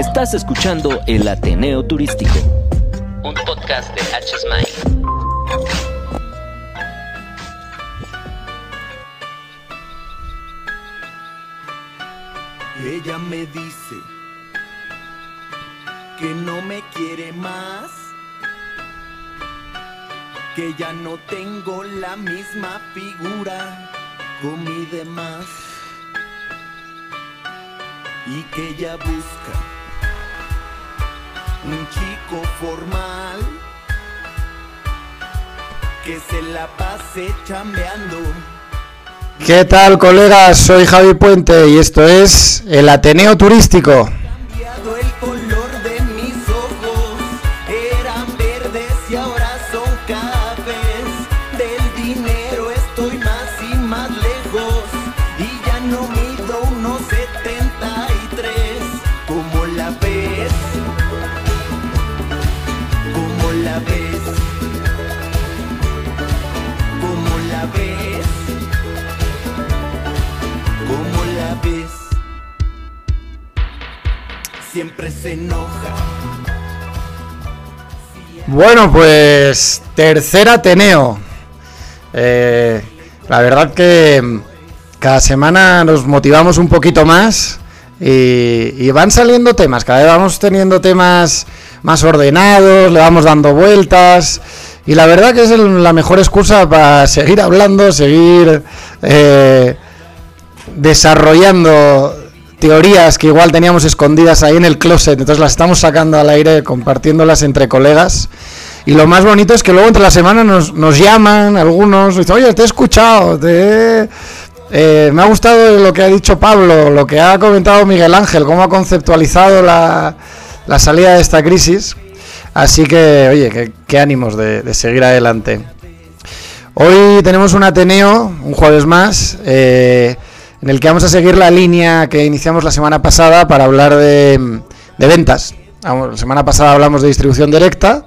Estás escuchando El Ateneo Turístico, un podcast de HSMI. Ella me dice que no me quiere más, que ya no tengo la misma figura con mi demás y que ella busca un chico formal que se la pase chambeando. ¿Qué tal, colegas? Soy Javi Puente y esto es el Ateneo Turístico. Siempre se enoja. Bueno, pues tercer Ateneo. Eh, la verdad que mm, cada semana nos motivamos un poquito más y, van saliendo temas. Cada vez vamos teniendo temas más ordenados, le vamos dando vueltas. Y la verdad que es la mejor excusa para seguir hablando, seguir eh, desarrollando teorías que igual teníamos escondidas ahí en el closet, entonces las estamos sacando al aire, compartiéndolas entre colegas. Y lo más bonito es que luego entre la semana nos, nos llaman algunos, dicen, oye, te he escuchado, te eh, me ha gustado lo que ha dicho Pablo, lo que ha comentado Miguel Ángel, cómo ha conceptualizado la, la salida de esta crisis. Así que, oye, qué, ánimos de, de seguir adelante. Hoy tenemos un Ateneo, un jueves más, eh, en el que vamos a seguir la línea que iniciamos la semana pasada para hablar de, ventas. La semana pasada hablamos de distribución directa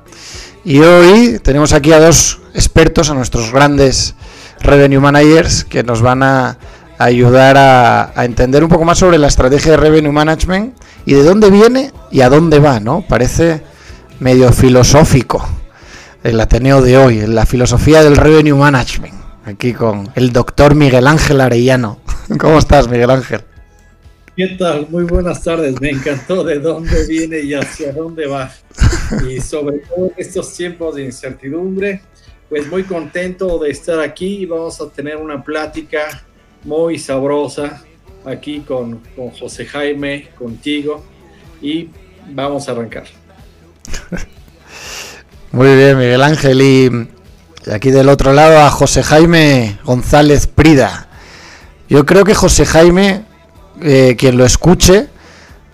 y hoy tenemos aquí a dos expertos, a nuestros grandes revenue managers, que nos van a ayudar a, a entender un poco más sobre la estrategia de revenue management y de dónde viene y a dónde va, ¿no? Parece medio filosófico el Ateneo de hoy, la filosofía del revenue management. Aquí con el doctor Miguel Ángel Arellano. ¿Cómo estás, Miguel Ángel? ¿Qué tal? Muy buenas tardes. Me encantó de dónde viene y hacia dónde va. Y sobre todo en estos tiempos de incertidumbre, pues muy contento de estar aquí. Vamos a tener una plática muy sabrosa aquí con, con José Jaime, contigo. Y vamos a arrancar. Muy bien, Miguel Ángel. Y aquí del otro lado a José Jaime González Prida. Yo creo que José Jaime, eh, quien lo escuche,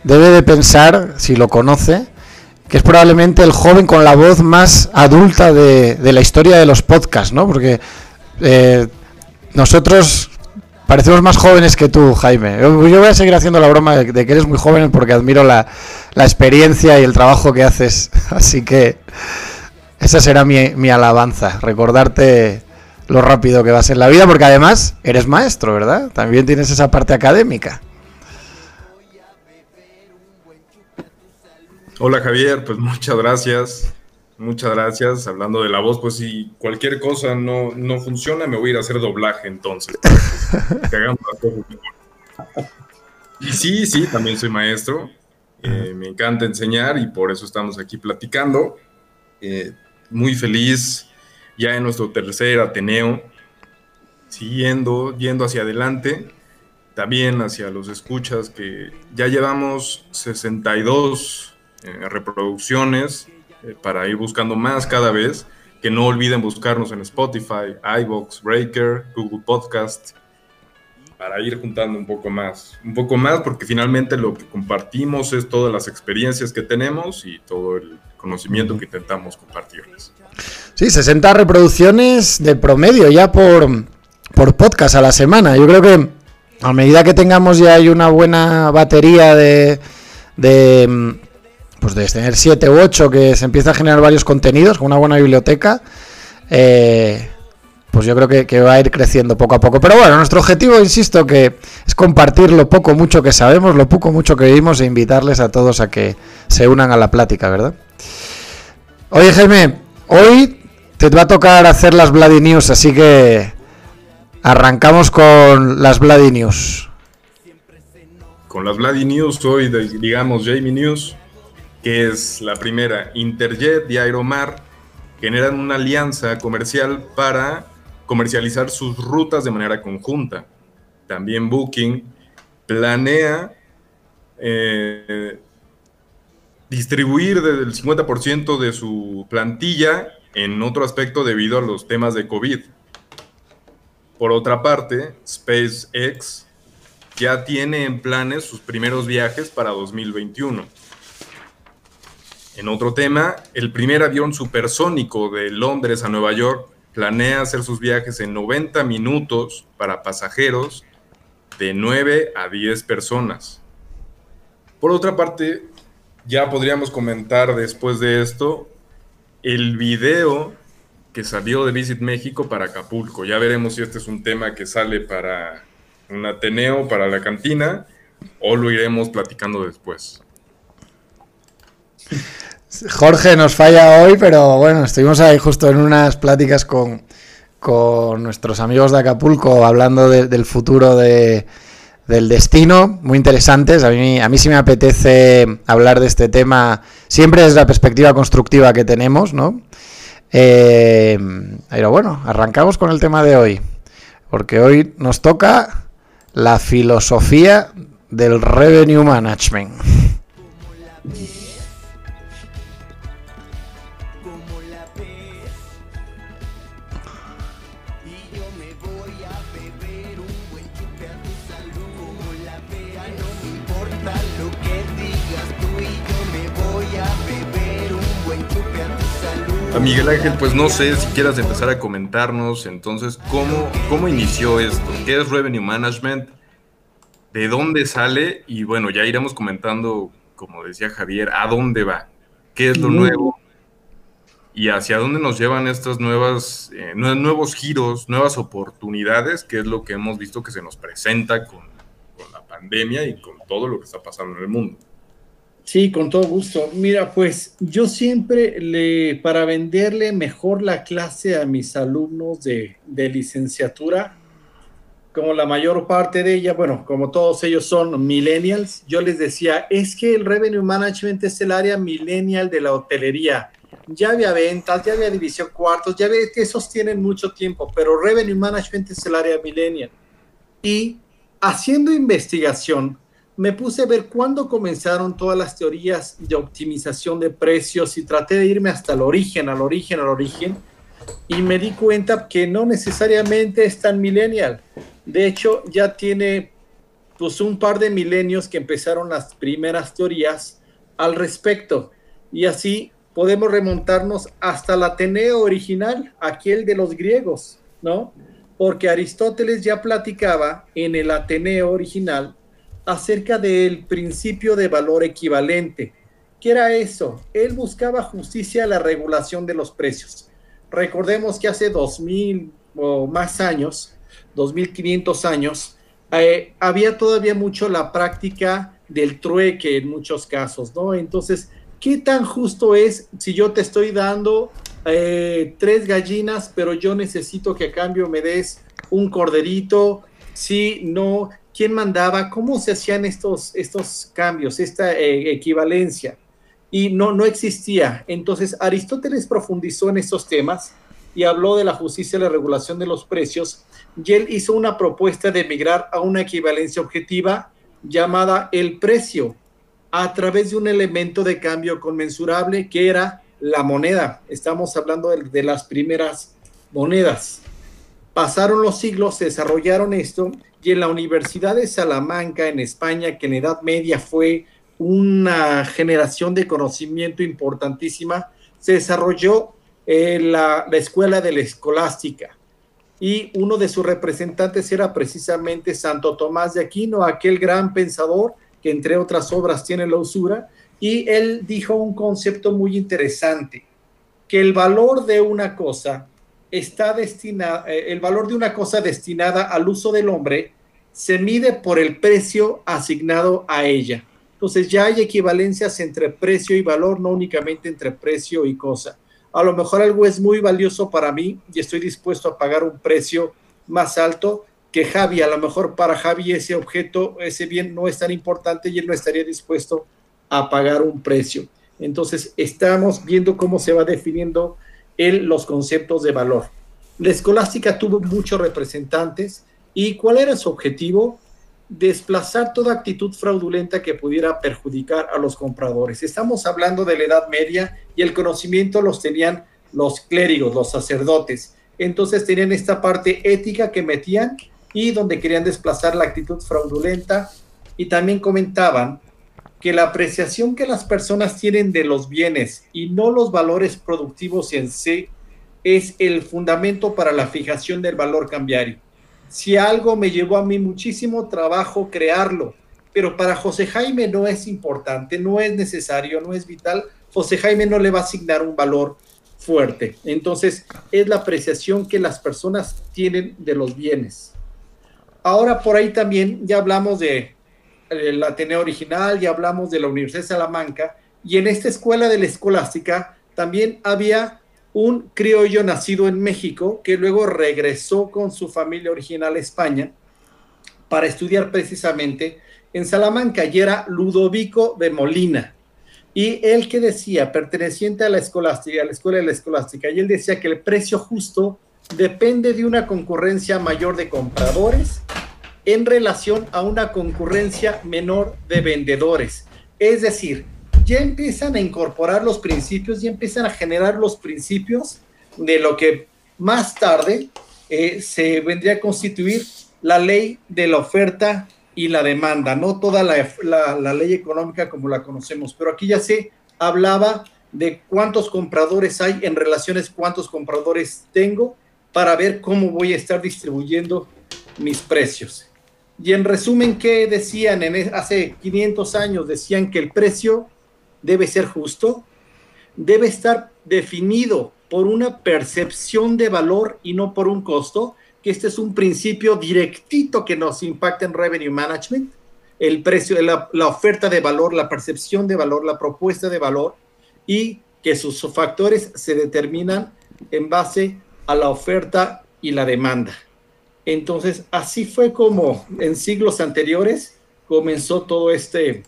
debe de pensar, si lo conoce, que es probablemente el joven con la voz más adulta de, la historia de los podcasts, ¿no? Porque eh, nosotros parecemos más jóvenes que tú, Jaime. Yo, voy a seguir haciendo la broma de, que eres muy joven porque admiro la, experiencia y el trabajo que haces. Así que esa será mi alabanza, recordarte lo rápido que vas en la vida, porque además eres maestro, ¿verdad? También tienes esa parte académica. Hola Javier, pues muchas gracias. Muchas gracias. Hablando de la voz, pues si cualquier cosa no, no funciona, me voy a ir a hacer doblaje entonces. que hagamos las cosas mejor. Y sí, sí, también soy maestro. Eh, me encanta enseñar y por eso estamos aquí platicando. Eh, muy feliz ya en nuestro tercer Ateneo, siguiendo, yendo hacia adelante, también hacia los escuchas que ya llevamos 62 eh, reproducciones eh, para ir buscando más cada vez. Que no olviden buscarnos en Spotify, iBox, Breaker, Google Podcast, para ir juntando un poco más. Un poco más porque finalmente lo que compartimos es todas las experiencias que tenemos y todo el conocimiento que intentamos compartirles. Sí, 60 reproducciones de promedio ya por, por podcast a la semana. Yo creo que a medida que tengamos ya hay una buena batería de, mm, pues de tener 7 u 8 que se empieza a generar varios contenidos con una buena biblioteca, eh, pues yo creo que, va a ir creciendo poco a poco. Pero bueno, nuestro objetivo, insisto, que es compartir lo poco mucho que sabemos, lo poco mucho que vimos e invitarles a todos a que se unan a la plática, ¿verdad? Oye, Jaime, hoy te va a tocar hacer las Bloody News, así que arrancamos con las Bloody News. Con las Bloody News, hoy digamos Jamie News, que es la primera, Interjet y Aeromar generan una alianza comercial para comercializar sus rutas de manera conjunta. También Booking planea eh, distribuir el 50% de su plantilla en otro aspecto debido a los temas de COVID. Por otra parte, SpaceX ya tiene en planes sus primeros viajes para 2021. En otro tema, el primer avión supersónico de Londres a Nueva York planea hacer sus viajes en 90 minutos para pasajeros de 9 a 10 personas. Por otra parte, ya podríamos comentar después de esto el video que salió de Visit México para Acapulco. Ya veremos si este es un tema que sale para un Ateneo, para la cantina, o lo iremos platicando después. Jorge nos falla hoy, pero bueno, estuvimos ahí justo en unas pláticas con, con nuestros amigos de Acapulco hablando del futuro de, del destino, muy interesantes. A mí, a mí sí me apetece hablar de este tema siempre desde la perspectiva constructiva que tenemos, ¿no? Eh, pero bueno, arrancamos con el tema de hoy, porque hoy nos toca la filosofía del revenue management. Miguel Ángel, pues no sé si quieras empezar a comentarnos entonces cómo, cómo inició esto, qué es Revenue Management, de dónde sale y bueno, ya iremos comentando, como decía Javier, a dónde va, qué es lo nuevo y hacia dónde nos llevan estas nuevas, eh, nuevos giros, nuevas oportunidades, que es lo que hemos visto que se nos presenta con, con la pandemia y con todo lo que está pasando en el mundo. Sí, con todo gusto. Mira, pues yo siempre le, para venderle mejor la clase a mis alumnos de, de licenciatura, como la mayor parte de ella, bueno, como todos ellos son millennials, yo les decía, es que el revenue management es el área millennial de la hotelería. Ya había ventas, ya había división cuartos, ya ve que esos tienen mucho tiempo, pero revenue management es el área millennial. Y haciendo investigación, me puse a ver cuándo comenzaron todas las teorías de optimización de precios y traté de irme hasta el origen, al origen, al origen, y me di cuenta que no necesariamente es tan millennial. De hecho, ya tiene pues un par de milenios que empezaron las primeras teorías al respecto. Y así podemos remontarnos hasta el Ateneo original, aquel de los griegos, ¿no? Porque Aristóteles ya platicaba en el Ateneo original acerca del principio de valor equivalente. ¿Qué era eso? Él buscaba justicia a la regulación de los precios. Recordemos que hace 2000 o más años, 2500 años, eh, había todavía mucho la práctica del trueque en muchos casos, ¿no? Entonces, ¿qué tan justo es si yo te estoy dando eh, tres gallinas, pero yo necesito que a cambio me des un corderito? Si no, quién mandaba, cómo se hacían estos, estos cambios, esta eh, equivalencia. Y no, no existía. Entonces, Aristóteles profundizó en estos temas y habló de la justicia y la regulación de los precios, y él hizo una propuesta de migrar a una equivalencia objetiva llamada el precio, a través de un elemento de cambio conmensurable que era la moneda. Estamos hablando de, de las primeras monedas. Pasaron los siglos, se desarrollaron esto y en la Universidad de Salamanca, en España, que en Edad Media fue una generación de conocimiento importantísima, se desarrolló eh, la, la, escuela de la escolástica. Y uno de sus representantes era precisamente Santo Tomás de Aquino, aquel gran pensador que entre otras obras tiene la usura, y él dijo un concepto muy interesante, que el valor de una cosa está destinada, eh, el valor de una cosa destinada al uso del hombre se mide por el precio asignado a ella. Entonces ya hay equivalencias entre precio y valor, no únicamente entre precio y cosa. A lo mejor algo es muy valioso para mí y estoy dispuesto a pagar un precio más alto que Javi. A lo mejor para Javi ese objeto, ese bien no es tan importante y él no estaría dispuesto a pagar un precio. Entonces estamos viendo cómo se va definiendo el, los conceptos de valor. La escolástica tuvo muchos representantes y ¿cuál era su objetivo? desplazar toda actitud fraudulenta que pudiera perjudicar a los compradores. Estamos hablando de la Edad Media y el conocimiento los tenían los clérigos, los sacerdotes. Entonces tenían esta parte ética que metían y donde querían desplazar la actitud fraudulenta y también comentaban que la apreciación que las personas tienen de los bienes y no los valores productivos en sí es el fundamento para la fijación del valor cambiario si algo me llevó a mí muchísimo trabajo crearlo, pero para José Jaime no es importante, no es necesario, no es vital, José Jaime no le va a asignar un valor fuerte. Entonces, es la apreciación que las personas tienen de los bienes. Ahora por ahí también ya hablamos de el Ateneo original, ya hablamos de la Universidad de Salamanca, y en esta escuela de la escolástica también había un criollo nacido en México que luego regresó con su familia original a España para estudiar precisamente en Salamanca y era Ludovico de Molina. Y él que decía, perteneciente a la escolástica, a la escuela de la escolástica, y él decía que el precio justo depende de una concurrencia mayor de compradores en relación a una concurrencia menor de vendedores. Es decir, ya empiezan a incorporar los principios, ya empiezan a generar los principios de lo que más tarde eh, se vendría a constituir la ley de la oferta y la demanda, no toda la, la, ley económica como la conocemos, pero aquí ya se hablaba de cuántos compradores hay en relaciones cuántos compradores tengo para ver cómo voy a estar distribuyendo mis precios. Y en resumen, ¿qué decían en, hace 500 años? Decían que el precio debe ser justo, debe estar definido por una percepción de valor y no por un costo, que este es un principio directito que nos impacta en revenue management, el precio, la, la oferta de valor, la percepción de valor, la propuesta de valor y que sus factores se determinan en base a la oferta y la demanda. Entonces, así fue como en siglos anteriores comenzó todo este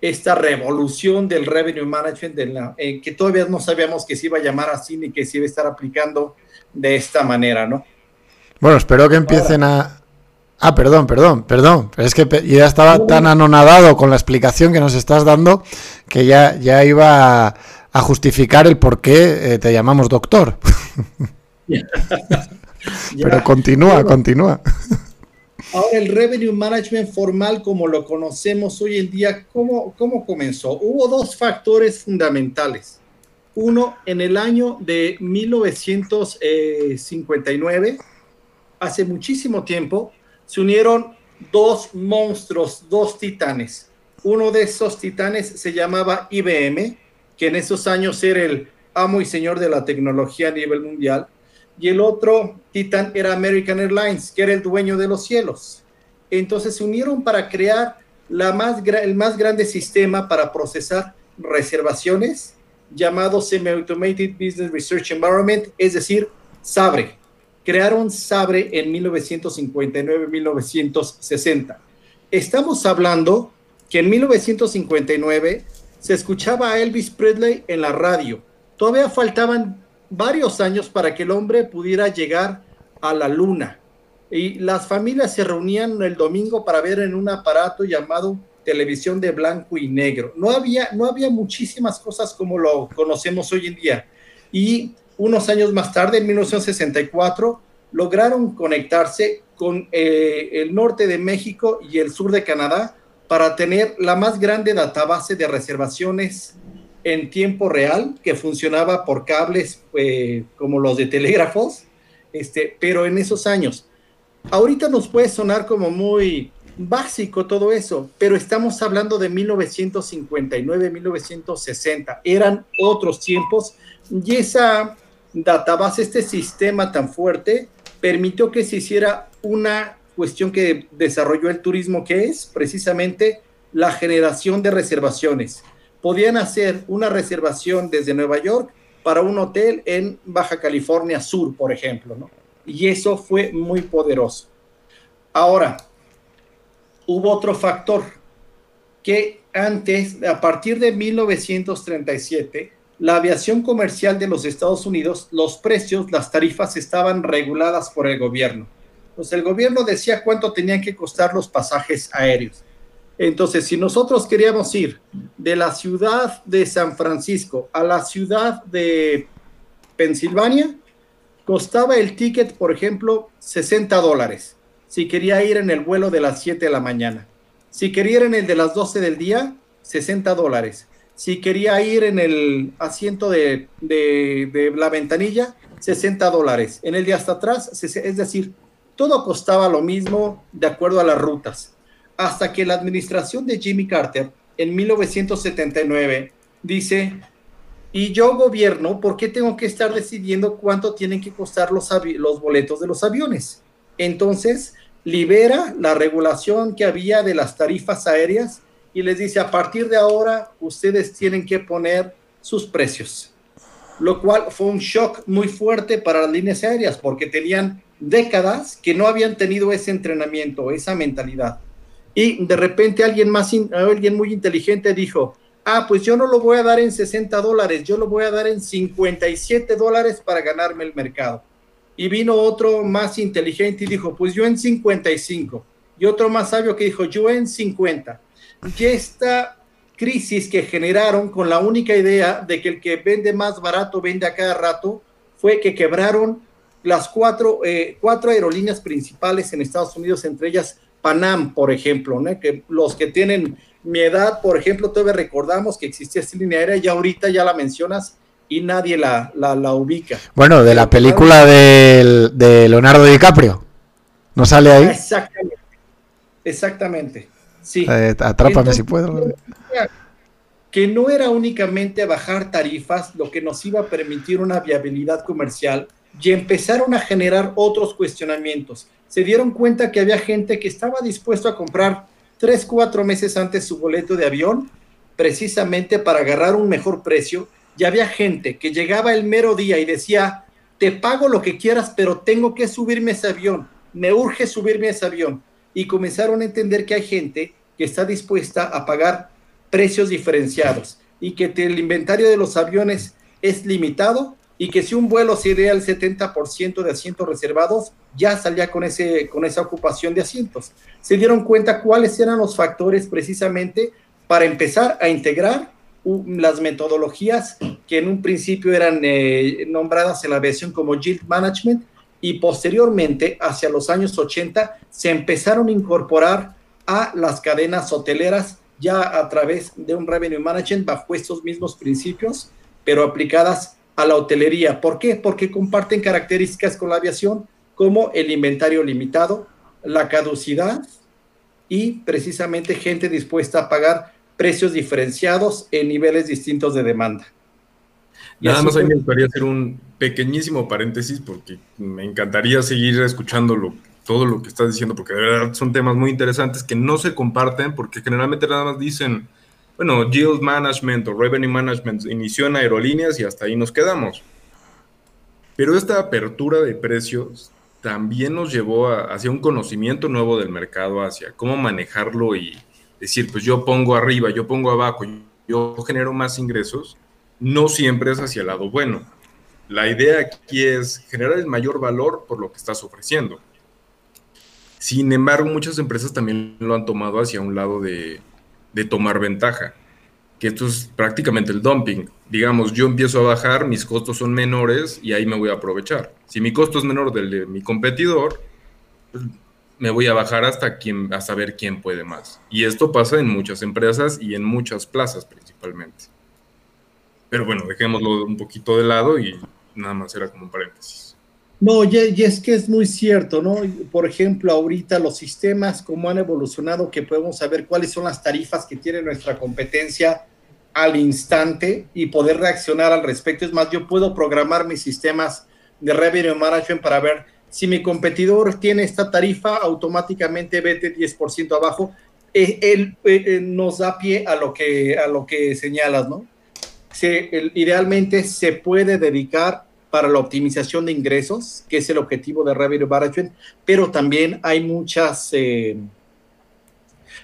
esta revolución del revenue management, de la, eh, que todavía no sabíamos que se iba a llamar así ni que se iba a estar aplicando de esta manera, ¿no? Bueno, espero que empiecen a... Ah, perdón, perdón, perdón. es que ya estaba tan anonadado con la explicación que nos estás dando que ya, ya iba a, justificar el por qué eh, te llamamos doctor. Pero continúa, continúa. Ahora, el revenue management formal, como lo conocemos hoy en día, ¿cómo, ¿cómo comenzó? Hubo dos factores fundamentales. Uno, en el año de 1959, hace muchísimo tiempo, se unieron dos monstruos, dos titanes. Uno de esos titanes se llamaba IBM, que en esos años era el amo y señor de la tecnología a nivel mundial y el otro Titan era American Airlines, que era el dueño de los cielos. Entonces se unieron para crear el más grande sistema para procesar reservaciones llamado Semi-Automated Business Research Environment, es decir, SABRE. Crearon SABRE en 1959-1960. Estamos hablando que en 1959 se escuchaba a Elvis Presley en la radio. Todavía faltaban varios años para que el hombre pudiera llegar a la luna. Y las familias se reunían el domingo para ver en un aparato llamado televisión de blanco y negro. No había, no había muchísimas cosas como lo conocemos hoy en día. Y unos años más tarde, en 1964, lograron conectarse con eh, el norte de México y el sur de Canadá para tener la más grande database de reservaciones en tiempo real que funcionaba por cables eh, como los de telégrafos, este, pero en esos años. Ahorita nos puede sonar como muy básico todo eso, pero estamos hablando de 1959, 1960, eran otros tiempos y esa database, este sistema tan fuerte, permitió que se hiciera una cuestión que desarrolló el turismo, que es precisamente la generación de reservaciones. Podían hacer una reservación desde Nueva York para un hotel en Baja California Sur, por ejemplo, ¿no? Y eso fue muy poderoso. Ahora, hubo otro factor que antes, a partir de 1937, la aviación comercial de los Estados Unidos, los precios, las tarifas estaban reguladas por el gobierno. Pues el gobierno decía cuánto tenían que costar los pasajes aéreos. Entonces, si nosotros queríamos ir de la ciudad de San Francisco a la ciudad de Pensilvania, costaba el ticket, por ejemplo, 60 dólares. Si quería ir en el vuelo de las 7 de la mañana. Si quería ir en el de las 12 del día, 60 dólares si quería ir en el asiento de, la ventanilla, 60 dólares. En el de hasta atrás, es decir, todo costaba lo mismo de acuerdo a las rutas. Hasta que la administración de Jimmy Carter en 1979 dice, y yo gobierno, ¿por qué tengo que estar decidiendo cuánto tienen que costar los, los boletos de los aviones? Entonces, libera la regulación que había de las tarifas aéreas y les dice, a partir de ahora ustedes tienen que poner sus precios. Lo cual fue un shock muy fuerte para las líneas aéreas porque tenían décadas que no habían tenido ese entrenamiento, esa mentalidad. Y de repente alguien más, alguien muy inteligente dijo, ah, pues yo no lo voy a dar en 60 dólares, yo lo voy a dar en 57 dólares para ganarme el mercado. Y vino otro más inteligente y dijo, pues yo en 55. Y otro más sabio que dijo, yo en 50 y esta crisis que generaron con la única idea de que el que vende más barato vende a cada rato, fue que quebraron las cuatro, eh, cuatro aerolíneas principales en Estados Unidos, entre ellas Panam, por ejemplo, ¿no? que los que tienen mi edad, por ejemplo, todavía recordamos que existía esta línea aérea y ahorita ya la mencionas y nadie la, la, ubica. Bueno, de la película de, de Leonardo DiCaprio, ¿no sale ahí? Exactamente, exactamente. Sí. Eh, atrápame si puedo. Que no era únicamente bajar tarifas lo que nos iba a permitir una viabilidad comercial y empezaron a generar otros cuestionamientos. Se dieron cuenta que había gente que estaba dispuesto a comprar tres, cuatro meses antes su boleto de avión, precisamente para agarrar un mejor precio. Y había gente que llegaba el mero día y decía, te pago lo que quieras, pero tengo que subirme ese avión. Me urge subirme ese avión y comenzaron a entender que hay gente que está dispuesta a pagar precios diferenciados y que el inventario de los aviones es limitado y que si un vuelo sería el 70% de asientos reservados, ya salía con, ese, con esa ocupación de asientos. Se dieron cuenta cuáles eran los factores precisamente para empezar a integrar las metodologías que en un principio eran eh, nombradas en la aviación como Yield Management y posteriormente, hacia los años 80, se empezaron a incorporar a las cadenas hoteleras ya a través de un revenue management bajo estos mismos principios, pero aplicadas a la hotelería. ¿Por qué? Porque comparten características con la aviación como el inventario limitado, la caducidad y precisamente gente dispuesta a pagar precios diferenciados en niveles distintos de demanda. Nada más a mí me gustaría hacer un pequeñísimo paréntesis porque me encantaría seguir escuchando todo lo que estás diciendo porque de verdad son temas muy interesantes que no se comparten porque generalmente nada más dicen, bueno, yield management o revenue management inició en aerolíneas y hasta ahí nos quedamos. Pero esta apertura de precios también nos llevó hacia un conocimiento nuevo del mercado, hacia cómo manejarlo y decir, pues yo pongo arriba, yo pongo abajo, yo genero más ingresos no siempre es hacia el lado bueno. La idea aquí es generar el mayor valor por lo que estás ofreciendo. Sin embargo, muchas empresas también lo han tomado hacia un lado de, tomar ventaja, que esto es prácticamente el dumping. Digamos, yo empiezo a bajar, mis costos son menores y ahí me voy a aprovechar. Si mi costo es menor del de mi competidor, pues, me voy a bajar hasta, quién, hasta ver quién puede más. Y esto pasa en muchas empresas y en muchas plazas principalmente. Pero bueno, dejémoslo un poquito de lado y nada más era como un paréntesis. No, y, es que es muy cierto, ¿no? Por ejemplo, ahorita los sistemas, como han evolucionado, que podemos saber cuáles son las tarifas que tiene nuestra competencia, al instante y poder reaccionar al respecto. Es más, yo puedo programar mis sistemas de revenue management para ver si mi competidor tiene esta tarifa, automáticamente vete 10% abajo. Eh, él, eh, nos da pie a lo que, a lo que señalas, ¿no? Se, idealmente se puede dedicar para la optimización de ingresos, que es el objetivo de Revenue Management, pero también hay muchas, eh,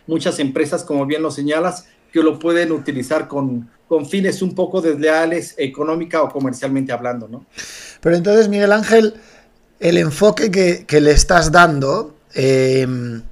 muchas empresas, como bien lo señalas, que lo pueden utilizar con, con fines un poco desleales, económica o comercialmente hablando, ¿no? Pero entonces, Miguel Ángel, el enfoque que, le estás dando em,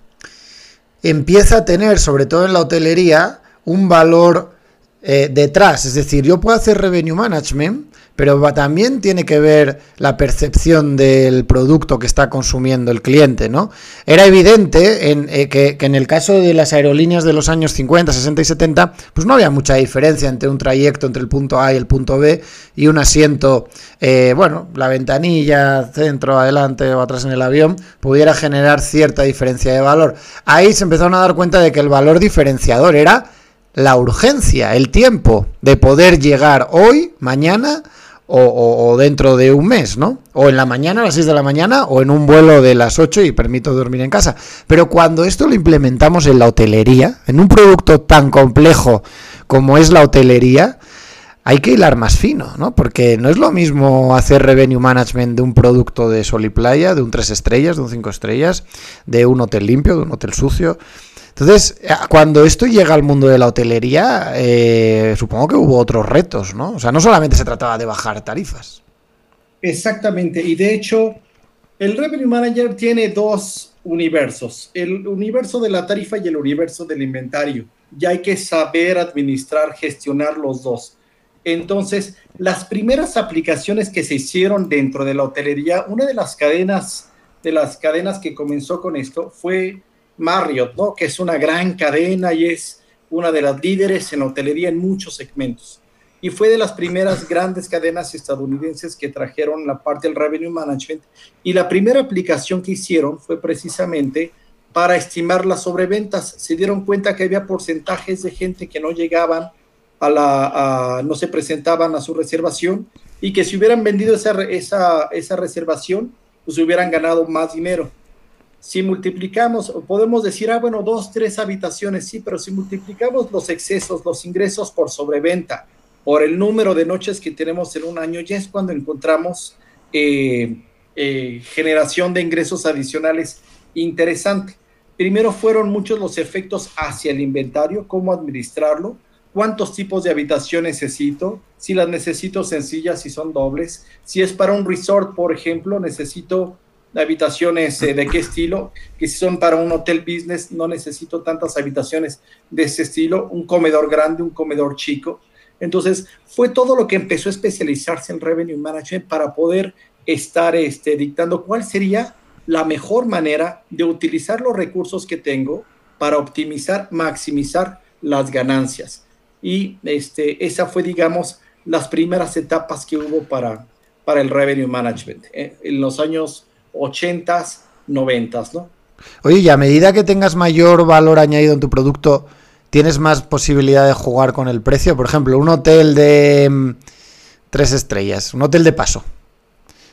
empieza a tener, sobre todo en la hotelería, un valor eh, detrás. Es decir, yo puedo hacer revenue management, pero también tiene que ver la percepción del producto que está consumiendo el cliente, ¿no? Era evidente en, eh, que, en el caso de las aerolíneas de los años 50, 60 y 70, pues no había mucha diferencia entre un trayecto entre el punto A y el punto B y un asiento, eh, bueno, la ventanilla, centro, adelante o atrás en el avión, pudiera generar cierta diferencia de valor. Ahí se empezaron a dar cuenta de que el valor diferenciador era la urgencia, el tiempo de poder llegar hoy, mañana o, dentro de un mes, ¿no? O en la mañana, a las 6 de la mañana, o en un vuelo de las 8 y permito dormir en casa. Pero cuando esto lo implementamos en la hotelería, en un producto tan complejo como es la hotelería, hay que hilar más fino, ¿no? Porque no es lo mismo hacer revenue management de un producto de sol y playa, de un 3 estrellas, de un 5 estrellas, de un hotel limpio, de un hotel sucio. Entonces, eh, cuando esto llega al mundo de la hotelería, eh, supongo que hubo otros retos, ¿no? O sea, no solamente se trataba de bajar tarifas. Exactamente, y de hecho, el Revenue Manager tiene dos universos, el universo de la tarifa y el universo del inventario. Y hay que saber administrar, gestionar los dos. Entonces, las primeras aplicaciones que se hicieron dentro de la hotelería, una de las cadenas, de las cadenas que comenzó con esto fue Marriott, ¿no? que es una gran cadena y es una de las líderes en hotelería en muchos segmentos. Y fue de las primeras grandes cadenas estadounidenses que trajeron la parte del revenue management. Y la primera aplicación que hicieron fue precisamente para estimar las sobreventas. Se dieron cuenta que había porcentajes de gente que no llegaban a la, no se presentaban a su reservación y que si hubieran vendido esa, esa, esa reservación, pues hubieran ganado más dinero si multiplicamos, podemos decir, ah, bueno, dos, tres habitaciones, sí, pero si multiplicamos los excesos, los ingresos por sobreventa, por el número de noches que tenemos en un año, ya es cuando encontramos eh, eh, generación de ingresos adicionales interesante. Primero fueron muchos los efectos hacia el inventario, cómo administrarlo, cuántos tipos de habitación necesito, si las necesito sencillas, si son dobles, si es para un resort, por ejemplo, necesito habitaciones eh, de qué estilo, que si son para un hotel business, no necesito tantas habitaciones de ese estilo, un comedor grande, un comedor chico. Entonces, fue todo lo que empezó a especializarse en Revenue Management para poder estar este, dictando cuál sería la mejor manera de utilizar los recursos que tengo para optimizar, maximizar las ganancias. Y este, esa fue, digamos, las primeras etapas que hubo para, para el Revenue Management. Eh, en los años 80s, 90 ¿no? Oye, y a medida que tengas mayor valor añadido en tu producto, ¿tienes más posibilidad de jugar con el precio? Por ejemplo, un hotel de mm, tres estrellas, un hotel de paso.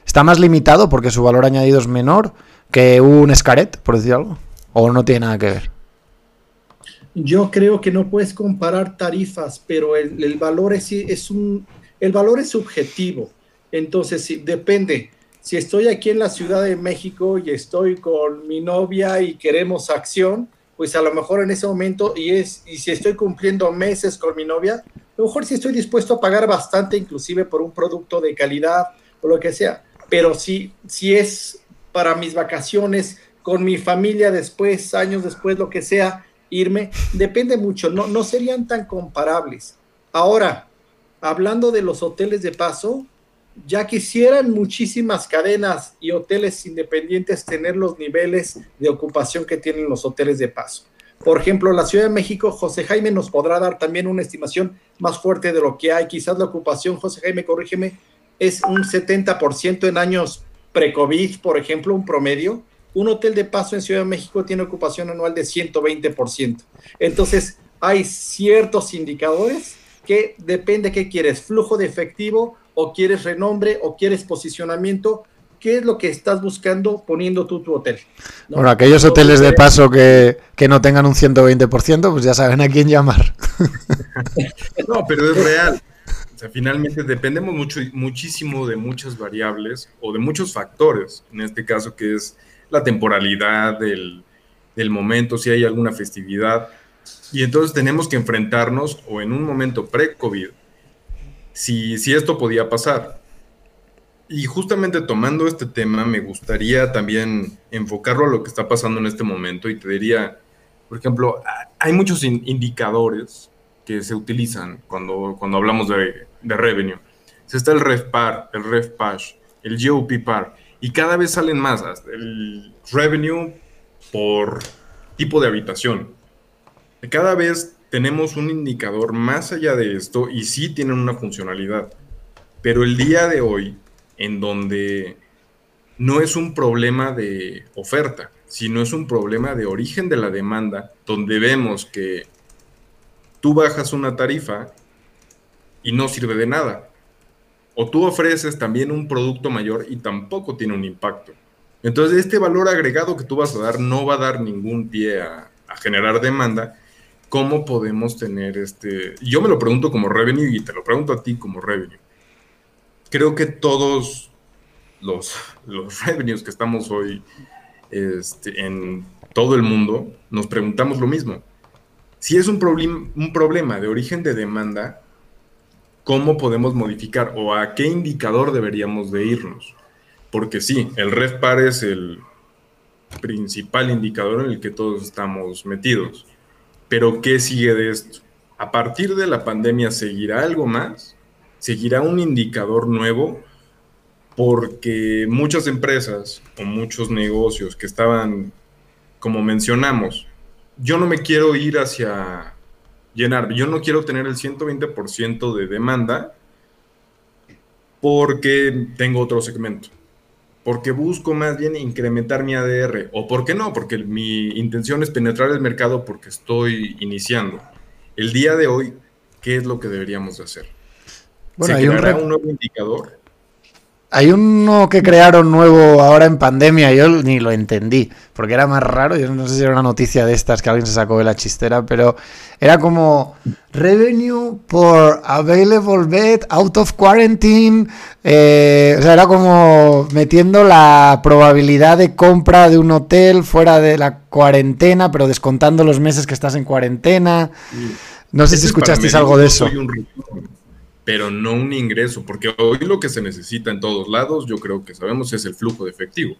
¿Está más limitado porque su valor añadido es menor que un escaret, por decir algo? ¿O no tiene nada que ver? Yo creo que no puedes comparar tarifas, pero el, valor es, es, un el valor es subjetivo. Entonces, sí, depende si estoy aquí en la Ciudad de México y estoy con mi novia y queremos acción, pues a lo mejor en ese momento, y, es, y si estoy cumpliendo meses con mi novia, a lo mejor sí estoy dispuesto a pagar bastante, inclusive por un producto de calidad o lo que sea. Pero si, si es para mis vacaciones, con mi familia después, años después, lo que sea, irme, depende mucho, no, no serían tan comparables. Ahora, hablando de los hoteles de paso, ya quisieran muchísimas cadenas y hoteles independientes tener los niveles de ocupación que tienen los hoteles de paso. Por ejemplo, la Ciudad de México, José Jaime nos podrá dar también una estimación más fuerte de lo que hay. Quizás la ocupación, José Jaime, corrígeme, es un 70% en años pre-COVID, por ejemplo, un promedio. Un hotel de paso en Ciudad de México tiene ocupación anual de 120%. Entonces, hay ciertos indicadores que depende qué quieres, flujo de efectivo o quieres renombre o quieres posicionamiento. ¿Qué es lo que estás buscando poniendo tú tu hotel? ¿no? Bueno, aquellos hoteles de paso que, que, no tengan un 120%, pues ya saben a quién llamar. No, pero es real. O sea, finalmente dependemos mucho, muchísimo de muchas variables o de muchos factores, en este caso que es la temporalidad del, del momento, si hay alguna festividad. Y entonces tenemos que enfrentarnos o en un momento pre-COVID, si, si esto podía pasar. Y justamente tomando este tema, me gustaría también enfocarlo a lo que está pasando en este momento y te diría, por ejemplo, hay muchos indicadores que se utilizan cuando, cuando hablamos de, de revenue. Está el RevPAR, el RevPash, el GOP-PAR, y cada vez salen más. El revenue por tipo de habitación. Cada vez tenemos un indicador más allá de esto y sí tienen una funcionalidad. Pero el día de hoy, en donde no es un problema de oferta, sino es un problema de origen de la demanda, donde vemos que tú bajas una tarifa y no sirve de nada. O tú ofreces también un producto mayor y tampoco tiene un impacto. Entonces, este valor agregado que tú vas a dar no va a dar ningún pie a, generar demanda. ¿Cómo podemos tener este? Yo me lo pregunto como revenue y te lo pregunto a ti como revenue. Creo que todos los, los revenues que estamos hoy este, en todo el mundo nos preguntamos lo mismo. Si es un, problem, un problema de origen de demanda, ¿cómo podemos modificar o a qué indicador deberíamos de irnos? Porque sí, el REFPAR es el principal indicador en el que todos estamos metidos. Pero ¿qué sigue de esto? A partir de la pandemia, ¿seguirá algo más? ¿Seguirá un indicador nuevo? Porque muchas empresas o muchos negocios que estaban, como mencionamos, yo no me quiero ir hacia llenar, yo no quiero tener el 120% de demanda porque tengo otro segmento porque busco más bien incrementar mi ADR. ¿O por qué no? Porque mi intención es penetrar el mercado porque estoy iniciando. El día de hoy, ¿qué es lo que deberíamos de hacer? Bueno, ¿Se un, creará re- un nuevo indicador? Hay uno que crearon nuevo ahora en pandemia, yo ni lo entendí, porque era más raro, yo no sé si era una noticia de estas que alguien se sacó de la chistera, pero era como revenue por available bed out of quarantine, eh, o sea, era como metiendo la probabilidad de compra de un hotel fuera de la cuarentena, pero descontando los meses que estás en cuarentena. No sé si escuchasteis algo de eso. un pero no un ingreso, porque hoy lo que se necesita en todos lados, yo creo que sabemos, es el flujo de efectivo.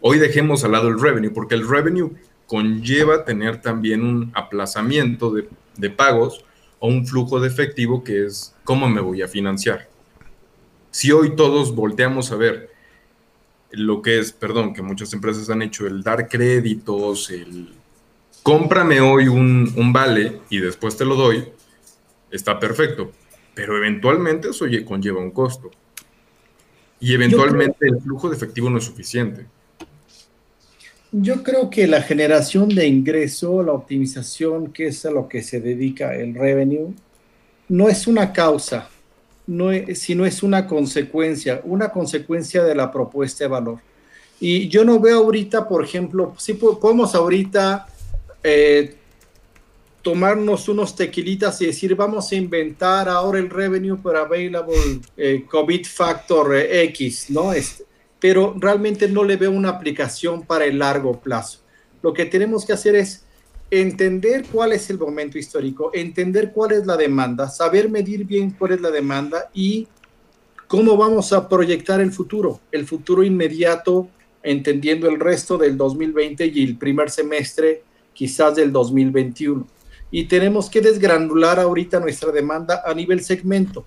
Hoy dejemos al lado el revenue, porque el revenue conlleva tener también un aplazamiento de, de pagos o un flujo de efectivo que es cómo me voy a financiar. Si hoy todos volteamos a ver lo que es, perdón, que muchas empresas han hecho, el dar créditos, el cómprame hoy un, un vale y después te lo doy, está perfecto, pero eventualmente eso lle- conlleva un costo. Y eventualmente el flujo de efectivo no es suficiente. Yo creo que la generación de ingreso, la optimización, que es a lo que se dedica el revenue, no es una causa, no es, sino es una consecuencia, una consecuencia de la propuesta de valor. Y yo no veo ahorita, por ejemplo, si podemos ahorita eh, tomarnos unos tequilitas y decir, vamos a inventar ahora el revenue per available eh, COVID factor eh, X, ¿no? Este, pero realmente no le veo una aplicación para el largo plazo. Lo que tenemos que hacer es entender cuál es el momento histórico, entender cuál es la demanda, saber medir bien cuál es la demanda y cómo vamos a proyectar el futuro, el futuro inmediato, entendiendo el resto del 2020 y el primer semestre quizás del 2021. Y tenemos que desgranular ahorita nuestra demanda a nivel segmento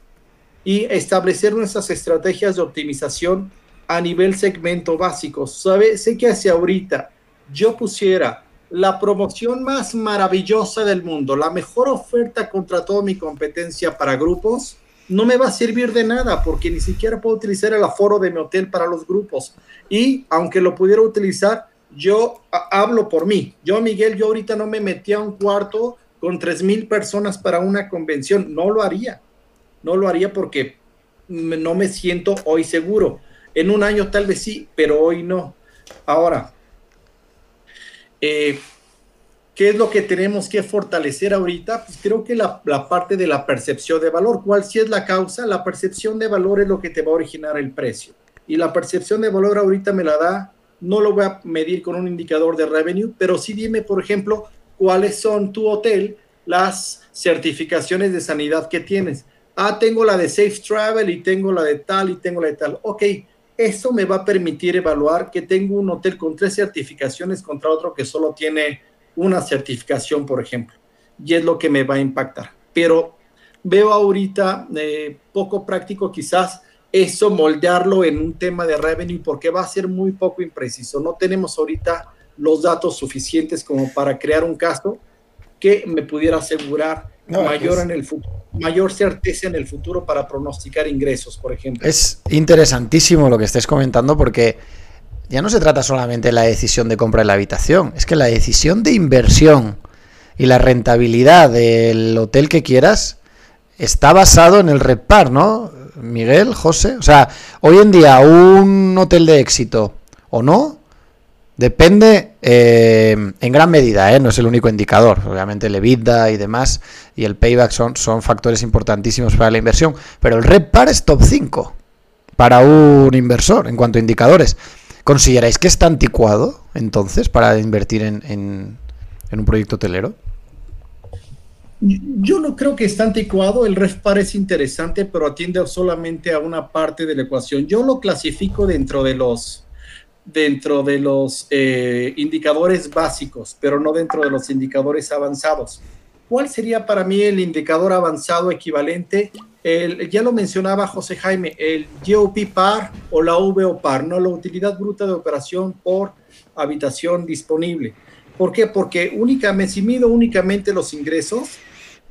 y establecer nuestras estrategias de optimización a nivel segmento básico. ¿Sabe? Sé que hacia ahorita yo pusiera la promoción más maravillosa del mundo, la mejor oferta contra toda mi competencia para grupos, no me va a servir de nada porque ni siquiera puedo utilizar el aforo de mi hotel para los grupos. Y aunque lo pudiera utilizar, yo hablo por mí. Yo, Miguel, yo ahorita no me metí a un cuarto con tres mil personas para una convención. No lo haría. No lo haría porque no me siento hoy seguro. En un año tal vez sí, pero hoy no. Ahora, eh, ¿qué es lo que tenemos que fortalecer ahorita? Pues creo que la, parte de la percepción de valor. ¿Cuál sí es la causa? La percepción de valor es lo que te va a originar el precio. Y la percepción de valor ahorita me la da, no lo voy a medir con un indicador de revenue, pero sí dime, por ejemplo, cuáles son tu hotel, las certificaciones de sanidad que tienes. Ah, tengo la de Safe Travel y tengo la de tal y tengo la de tal. Ok, eso me va a permitir evaluar que tengo un hotel con tres certificaciones contra otro que solo tiene una certificación, por ejemplo. Y es lo que me va a impactar. Pero veo ahorita eh, poco práctico quizás eso moldearlo en un tema de revenue porque va a ser muy poco impreciso. No tenemos ahorita los datos suficientes como para crear un caso que me pudiera asegurar mayor, en el mayor certeza en el futuro para pronosticar ingresos, por ejemplo. Es interesantísimo lo que estés comentando porque ya no se trata solamente de la decisión de compra de la habitación, es que la decisión de inversión y la rentabilidad del hotel que quieras está basado en el repar, ¿no? Miguel, José, o sea, hoy en día un hotel de éxito o no Depende eh, en gran medida, ¿eh? no es el único indicador. Obviamente el EBITDA y demás y el payback son, factores importantísimos para la inversión. Pero el REPAR es top 5 para un inversor en cuanto a indicadores. ¿Consideráis que está anticuado entonces para invertir en un proyecto hotelero? Yo no creo que está anticuado, el REFPAR es interesante, pero atiende solamente a una parte de la ecuación. Yo lo clasifico dentro de los dentro de los eh, indicadores básicos, pero no dentro de los indicadores avanzados. ¿Cuál sería para mí el indicador avanzado equivalente? El, ya lo mencionaba José Jaime, el GOP par o la VO par, no la utilidad bruta de operación por habitación disponible. ¿Por qué? Porque únicamente, si mido únicamente los ingresos,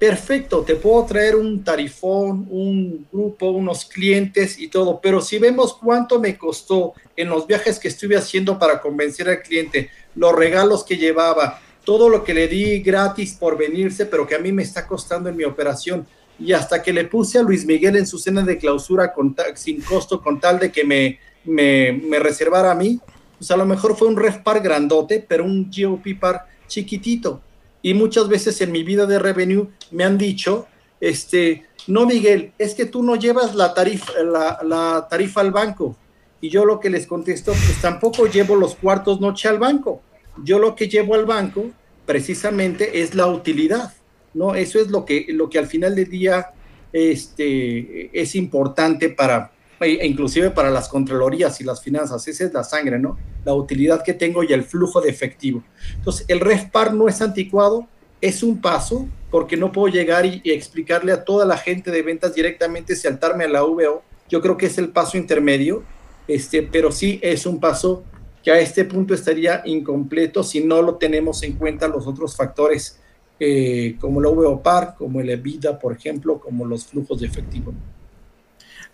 perfecto, te puedo traer un tarifón, un grupo, unos clientes y todo, pero si vemos cuánto me costó en los viajes que estuve haciendo para convencer al cliente, los regalos que llevaba, todo lo que le di gratis por venirse, pero que a mí me está costando en mi operación, y hasta que le puse a Luis Miguel en su cena de clausura con sin costo, con tal de que me, me, me reservara a mí, pues a lo mejor fue un ref par grandote, pero un GOP par chiquitito y muchas veces en mi vida de revenue me han dicho, este, no Miguel, es que tú no llevas la tarifa, la, tarifa al banco. Y yo lo que les contesto, pues tampoco llevo los cuartos noche al banco. Yo lo que llevo al banco precisamente es la utilidad, ¿no? Eso es lo que, lo que al final del día este, es importante para, e inclusive para las contralorías y las finanzas, esa es la sangre, ¿no? La utilidad que tengo y el flujo de efectivo. Entonces, el REFPAR no es anticuado, es un paso, porque no puedo llegar y, explicarle a toda la gente de ventas directamente saltarme a la VO. Yo creo que es el paso intermedio, este, pero sí es un paso que a este punto estaría incompleto si no lo tenemos en cuenta los otros factores eh, como la VO par, como el EBITDA, por ejemplo, como los flujos de efectivo.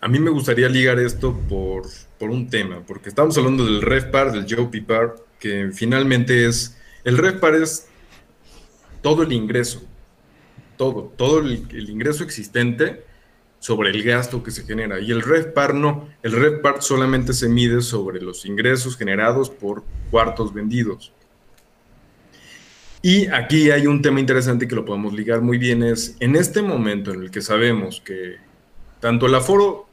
A mí me gustaría ligar esto por, un tema, porque estamos hablando del REFPAR, del GOP que finalmente es, el REFPAR es todo el ingreso, todo, todo el, ingreso existente sobre el gasto que se genera. Y el REFPAR no, el REFPAR solamente se mide sobre los ingresos generados por cuartos vendidos. Y aquí hay un tema interesante que lo podemos ligar muy bien, es en este momento en el que sabemos que tanto el aforo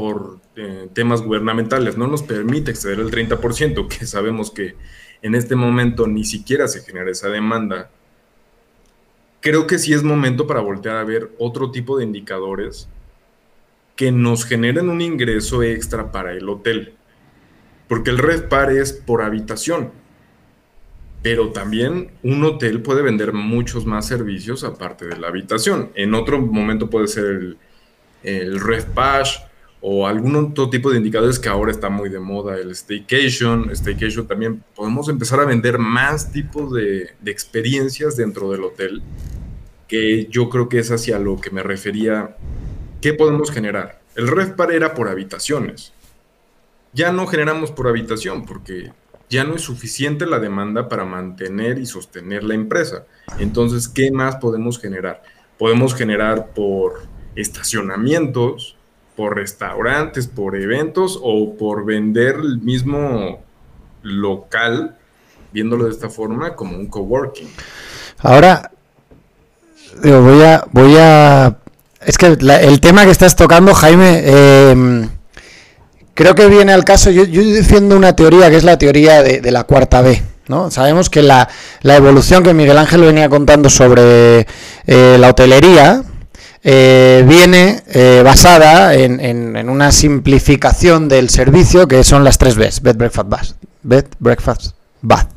por eh, temas gubernamentales no nos permite exceder el 30%, que sabemos que en este momento ni siquiera se genera esa demanda, creo que sí es momento para voltear a ver otro tipo de indicadores que nos generen un ingreso extra para el hotel. Porque el red par es por habitación. Pero también un hotel puede vender muchos más servicios aparte de la habitación. En otro momento puede ser el, el red o algún otro tipo de indicadores que ahora está muy de moda, el staycation, staycation también, podemos empezar a vender más tipos de, experiencias dentro del hotel, que yo creo que es hacia lo que me refería, ¿qué podemos generar? El RedPar era por habitaciones, ya no generamos por habitación, porque ya no es suficiente la demanda para mantener y sostener la empresa. Entonces, ¿qué más podemos generar? Podemos generar por estacionamientos, por restaurantes, por eventos o por vender el mismo local, viéndolo de esta forma, como un coworking. Ahora, voy a, voy a, es que el tema que estás tocando, Jaime, eh, creo que viene al caso. Yo, yo defiendo una teoría que es la teoría de, la cuarta B. ¿no? Sabemos que la, la evolución que Miguel Ángel venía contando sobre eh, la hotelería eh, viene eh, basada en, en- una simplificación del servicio que son las tres Bs: Bed, Breakfast, Bath. Bed, Breakfast, Bath.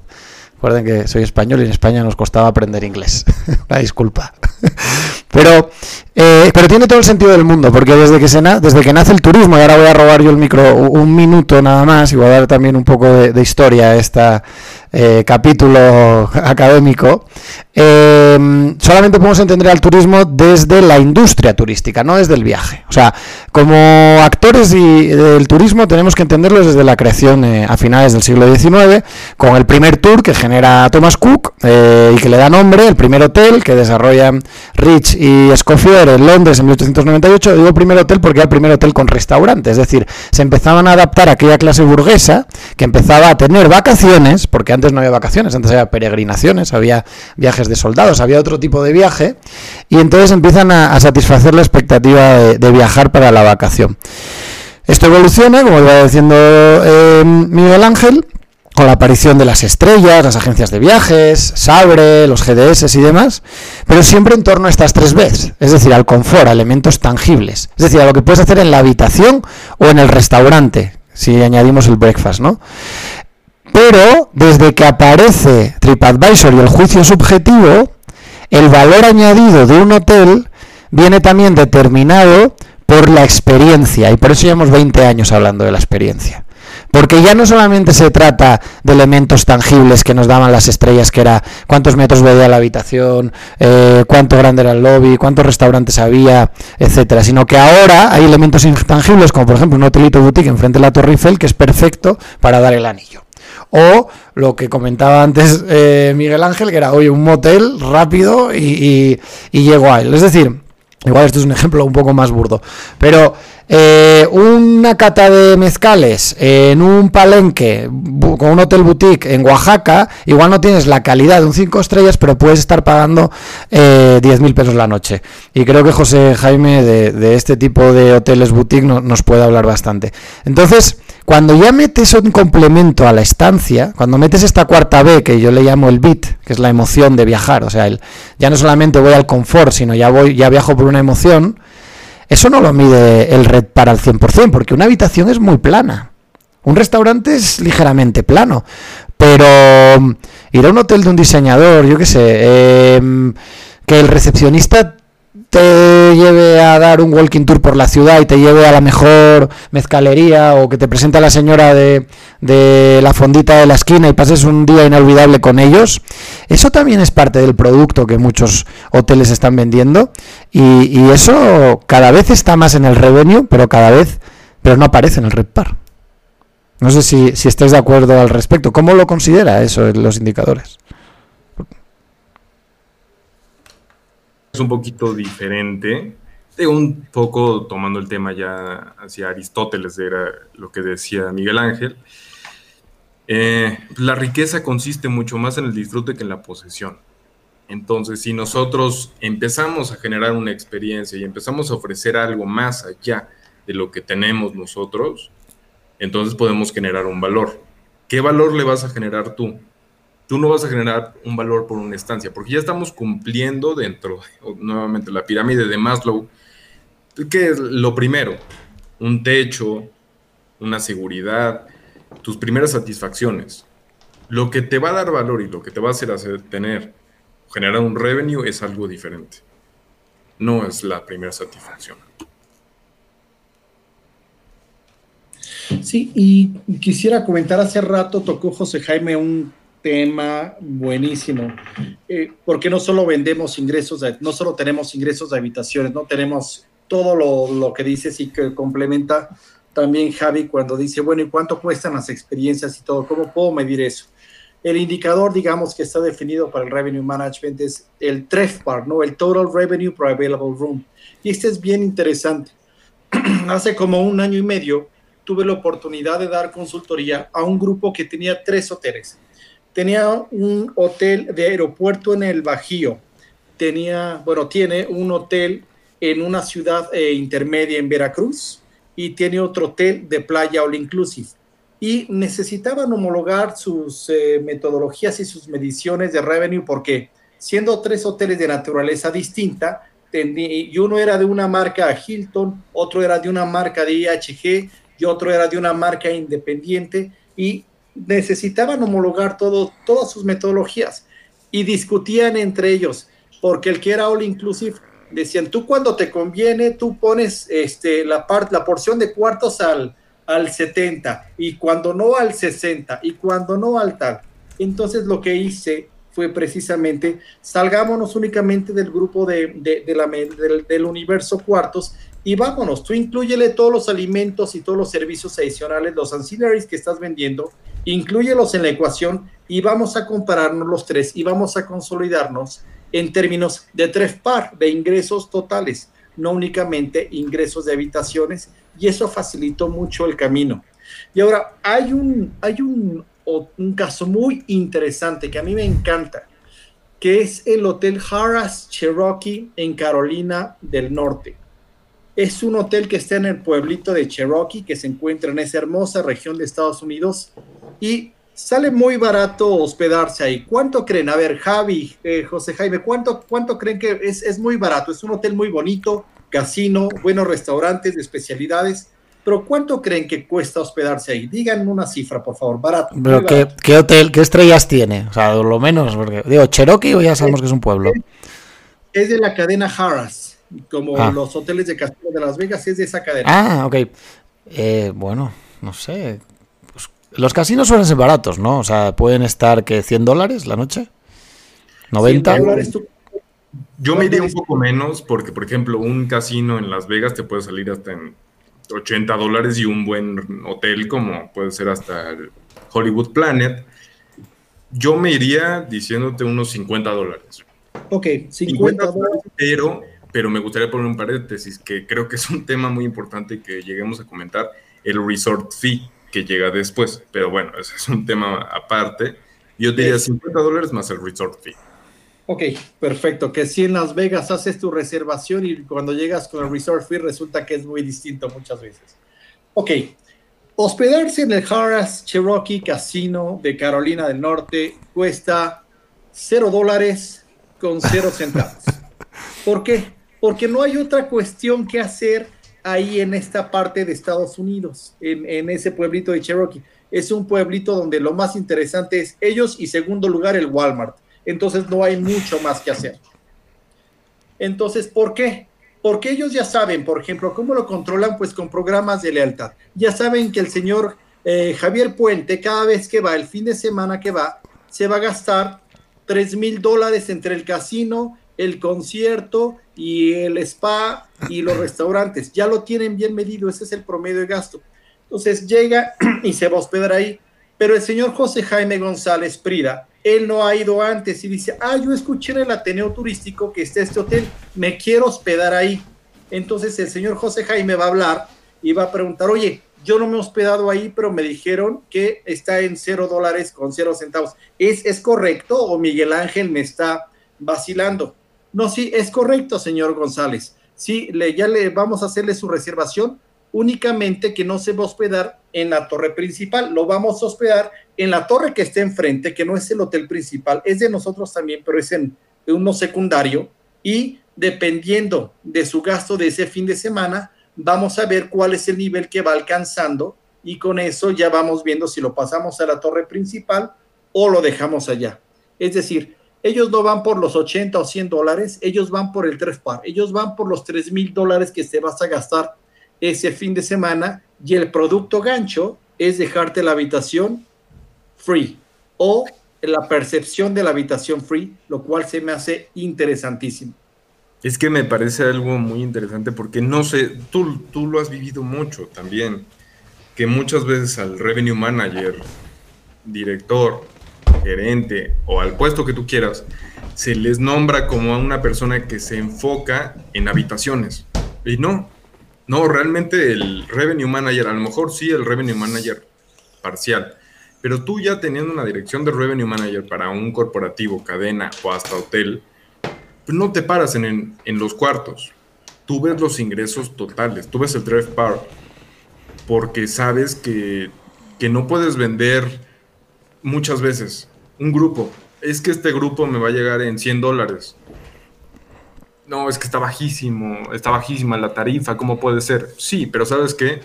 Recuerden que soy español y en España nos costaba aprender inglés. Una disculpa. Pero, eh, pero tiene todo el sentido del mundo, porque desde que, se na- desde que nace el turismo, y ahora voy a robar yo el micro un minuto nada más, y voy a dar también un poco de, de historia a este capítulo académico, eh, solamente podemos entender al turismo desde la industria turística, no desde el viaje. O sea, como actores y- del turismo tenemos que entenderlos desde la creación eh, a finales del siglo XIX, con el primer tour que genera Thomas Cook eh, y que le da nombre, el primer hotel que desarrollan Rich y Escoffier en Londres en 1898. Digo primer hotel porque era el primer hotel con restaurante, es decir, se empezaban a adaptar a aquella clase burguesa que empezaba a tener vacaciones, porque antes no había vacaciones, antes había peregrinaciones, había viajes de soldados, había otro tipo de viaje, y entonces empiezan a, satisfacer la expectativa de, de viajar para la vacación. Esto evoluciona, como iba diciendo eh, Miguel Ángel, con la aparición de las estrellas, las agencias de viajes, Sabre, los GDS y demás, pero siempre en torno a estas tres Bs, es decir, al confort, a elementos tangibles, es decir, a lo que puedes hacer en la habitación o en el restaurante, si añadimos el breakfast, ¿no? Pero desde que aparece TripAdvisor y el juicio subjetivo, el valor añadido de un hotel viene también determinado por la experiencia, y por eso llevamos 20 años hablando de la experiencia. Porque ya no solamente se trata de elementos tangibles que nos daban las estrellas, que era cuántos metros medía la habitación, eh, cuánto grande era el lobby, cuántos restaurantes había, etcétera, sino que ahora hay elementos intangibles, como por ejemplo un hotelito boutique enfrente de la Torre Eiffel, que es perfecto para dar el anillo. O lo que comentaba antes eh, Miguel Ángel, que era, oye, un motel rápido y, y, llego a él. Es decir, igual esto es un ejemplo un poco más burdo, pero eh, una cata de mezcales en un palenque con un hotel boutique en Oaxaca, igual no tienes la calidad de un 5 estrellas, pero puedes estar pagando eh, 10.000 pesos la noche. Y creo que José Jaime de, de este tipo de hoteles boutique no- nos puede hablar bastante. Entonces, cuando ya metes un complemento a la estancia, cuando metes esta cuarta B, que yo le llamo el beat, que es la emoción de viajar, o sea, el, ya no solamente voy al confort, sino ya voy, ya viajo por una emoción, eso no lo mide el red para al 100%, porque una habitación es muy plana. Un restaurante es ligeramente plano, pero mm, ir a un hotel de un diseñador, yo qué sé, em, que el recepcionista te lleve a dar un walking tour por la ciudad y te lleve a la mejor mezcalería o que te presente a la señora de, de la fondita de la esquina y pases un día inolvidable con ellos, eso también es parte del producto que muchos hoteles están vendiendo y, eso cada vez está más en el revenue, pero cada vez, pero no aparece en el red par. No sé si, si estáis de acuerdo al respecto. ¿Cómo lo considera eso los indicadores? Es un poquito diferente. De un poco tomando el tema ya hacia Aristóteles, era lo que decía Miguel Ángel. Eh, la riqueza consiste mucho más en el disfrute que en la posesión. Entonces, si nosotros empezamos a generar una experiencia y empezamos a ofrecer algo más allá de lo que tenemos nosotros, entonces podemos generar un valor. ¿Qué valor le vas a generar tú? Tú no vas a generar un valor por una estancia, porque ya estamos cumpliendo dentro, nuevamente, la pirámide de Maslow, que es lo primero, un techo, una seguridad, tus primeras satisfacciones. Lo que te va a dar valor y lo que te va a hacer, hacer tener, generar un revenue es algo diferente. No es la primera satisfacción. Sí, y quisiera comentar, hace rato tocó José Jaime un tema buenísimo, eh, porque no solo vendemos ingresos, de- no solo tenemos ingresos de habitaciones, no tenemos todo lo, lo que dices y que complementa también Javi cuando dice, bueno, ¿y cuánto cuestan las experiencias y todo? ¿Cómo puedo medir eso? El indicador, digamos, que está definido para el Revenue Management es el TREFPAR, ¿no? El Total Revenue per Available Room. Y este es bien interesante. Hace como un año y medio tuve la oportunidad de dar consultoría a un grupo que tenía tres hoteles. Tenía un hotel de aeropuerto en el Bajío. Tenía, bueno, tiene un hotel en una ciudad eh, intermedia en Veracruz y tiene otro hotel de playa all inclusive y necesitaban homologar sus eh, metodologías y sus mediciones de revenue porque siendo tres hoteles de naturaleza distinta, y uno era de una marca Hilton, otro era de una marca de IHG y otro era de una marca independiente y necesitaban homologar todo, todas sus metodologías y discutían entre ellos porque el que era all inclusive decían tú cuando te conviene tú pones este la parte la porción de cuartos al al 70 y cuando no al 60 y cuando no al tal. Entonces lo que hice fue precisamente salgámonos únicamente del grupo de, de, la, del, universo cuartos y vámonos, tú incluyele todos los alimentos y todos los servicios adicionales, los ancillaries que estás vendiendo, incluyelos en la ecuación y vamos a compararnos los tres y vamos a consolidarnos en términos de tres par de ingresos totales, no únicamente ingresos de habitaciones y eso facilitó mucho el camino. Y ahora hay un, hay un, un caso muy interesante que a mí me encanta, que es el Hotel Harris Cherokee en Carolina del Norte. Es un hotel que está en el pueblito de Cherokee, que se encuentra en esa hermosa región de Estados Unidos, y sale muy barato hospedarse ahí. ¿Cuánto creen? A ver, Javi, eh, José Jaime, ¿cuánto, ¿cuánto creen que es, es muy barato? Es un hotel muy bonito, casino, buenos restaurantes de especialidades. Pero ¿cuánto creen que cuesta hospedarse ahí? Díganme una cifra, por favor, barato. Pero ¿qué, hotel, qué estrellas tiene? O sea, lo menos, porque digo, Cherokee o ya sabemos que es un pueblo. Es de la cadena Harris, como ah. los hoteles de casino de Las Vegas, es de esa cadena. Ah, ok. Eh, bueno, no sé. Pues, los casinos suelen ser baratos, ¿no? O sea, pueden estar, que ¿100 dólares la noche? ¿90? dólares yo me iría un poco menos porque, por ejemplo, un casino en Las Vegas te puede salir hasta en 80 dólares y un buen hotel como puede ser hasta el Hollywood Planet. Yo me iría diciéndote unos 50 dólares. Ok, 50, dólares. Pero, pero me gustaría poner un paréntesis que creo que es un tema muy importante que lleguemos a comentar, el resort fee que llega después. Pero bueno, ese es un tema aparte. Yo diría 50 dólares más el resort fee. Ok, perfecto. Que si en Las Vegas haces tu reservación y cuando llegas con el resort fee resulta que es muy distinto muchas veces. Ok, hospedarse en el Harris Cherokee Casino de Carolina del Norte cuesta 0 dólares con 0 centavos. ¿Por qué? Porque no hay otra cuestión que hacer ahí en esta parte de Estados Unidos, en, ese pueblito de Cherokee. Es un pueblito donde lo más interesante es ellos y segundo lugar el Walmart entonces no hay mucho más que hacer. Entonces, ¿por qué? Porque ellos ya saben, por ejemplo, cómo lo controlan, pues con programas de lealtad. Ya saben que el señor eh, Javier Puente, cada vez que va, el fin de semana que va, se va a gastar 3 mil dólares entre el casino, el concierto y el spa y los restaurantes. Ya lo tienen bien medido, ese es el promedio de gasto. Entonces llega y se va a hospedar ahí. Pero el señor José Jaime González Prida él no ha ido antes y dice, ah, yo escuché en el Ateneo Turístico que está este hotel, me quiero hospedar ahí. Entonces el señor José Jaime va a hablar y va a preguntar, oye, yo no me he hospedado ahí, pero me dijeron que está en cero dólares con cero centavos. ¿Es, ¿Es correcto o Miguel Ángel me está vacilando? No, sí, es correcto, señor González. Sí, le, ya le vamos a hacerle su reservación, únicamente que no se va a hospedar en la torre principal, lo vamos a hospedar en la torre que está enfrente, que no es el hotel principal, es de nosotros también, pero es en uno secundario, y dependiendo de su gasto de ese fin de semana, vamos a ver cuál es el nivel que va alcanzando y con eso ya vamos viendo si lo pasamos a la torre principal o lo dejamos allá. Es decir, ellos no van por los 80 o 100 dólares, ellos van por el 3 par, ellos van por los 3 mil dólares que se vas a gastar ese fin de semana y el producto gancho es dejarte la habitación free o la percepción de la habitación free, lo cual se me hace interesantísimo. Es que me parece algo muy interesante porque no sé, tú, tú lo has vivido mucho también. que muchas veces al revenue manager, director, gerente o al puesto que tú quieras, se les nombra como a una persona que se enfoca en habitaciones. Y no, no, realmente el revenue manager, a lo mejor sí el revenue manager parcial, pero tú ya teniendo una dirección de revenue manager para un corporativo, cadena o hasta hotel, pues no te paras en, en los cuartos. Tú ves los ingresos totales, tú ves el drive par, porque sabes que, que no puedes vender muchas veces un grupo. Es que este grupo me va a llegar en 100 dólares. No, es que está bajísimo, está bajísima la tarifa, ¿cómo puede ser? Sí, pero ¿sabes qué?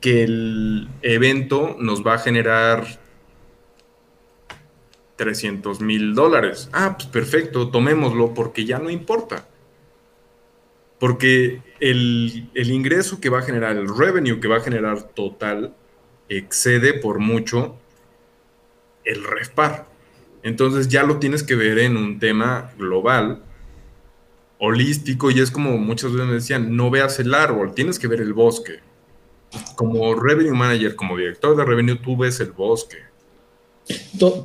Que el evento nos va a generar 300 mil dólares. Ah, pues perfecto, tomémoslo porque ya no importa. Porque el, el, ingreso que va a generar, el revenue que va a generar total, excede por mucho el REFPAR. Entonces ya lo tienes que ver en un tema global, holístico, y es como muchas veces me decían, no veas el árbol, tienes que ver el bosque. Como revenue manager, como director de revenue, tú ves el bosque.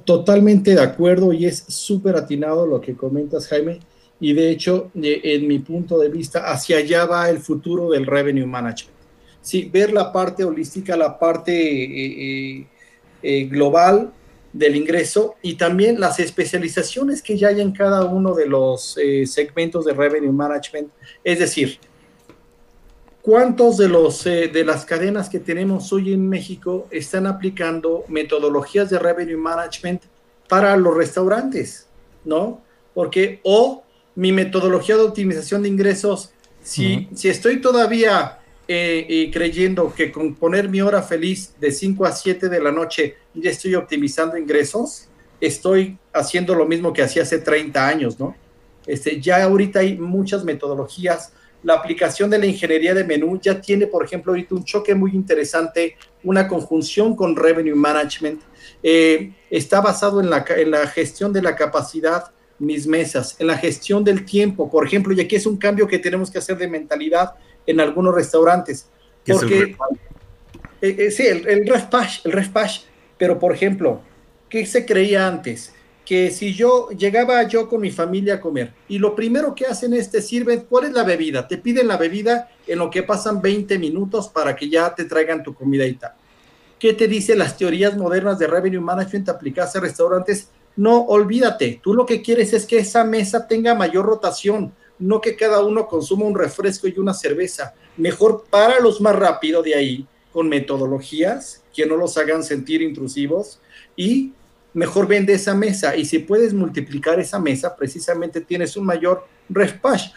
Totalmente de acuerdo y es súper atinado lo que comentas, Jaime. Y de hecho, en mi punto de vista, hacia allá va el futuro del revenue management. Sí, ver la parte holística, la parte eh, eh, eh, global del ingreso y también las especializaciones que ya hay en cada uno de los segmentos de revenue management. Es decir, ¿cuántos de, los, de las cadenas que tenemos hoy en México están aplicando metodologías de revenue management para los restaurantes? ¿No? Porque o mi metodología de optimización de ingresos, si, si estoy todavía eh, eh, creyendo que con poner mi hora feliz de 5 a 7 de la noche ya estoy optimizando ingresos, estoy haciendo lo mismo que hacía hace 30 años, ¿no? Este, ya ahorita hay muchas metodologías. La aplicación de la ingeniería de menú ya tiene, por ejemplo, ahorita un choque muy interesante, una conjunción con revenue management. Eh, está basado en la, en la gestión de la capacidad mis mesas, en la gestión del tiempo, por ejemplo, y aquí es un cambio que tenemos que hacer de mentalidad en algunos restaurantes. Porque, eh, eh, sí, el, el el refpash, pero por ejemplo, ¿qué se creía antes? Que si yo llegaba yo con mi familia a comer y lo primero que hacen es te sirven, ¿cuál es la bebida? Te piden la bebida en lo que pasan 20 minutos para que ya te traigan tu comida y tal. ¿Qué te dice las teorías modernas de revenue management aplicadas a restaurantes? No, olvídate, tú lo que quieres es que esa mesa tenga mayor rotación, no que cada uno consuma un refresco y una cerveza. Mejor los más rápido de ahí con metodologías que no los hagan sentir intrusivos y mejor vende esa mesa. Y si puedes multiplicar esa mesa, precisamente tienes un mayor refpash,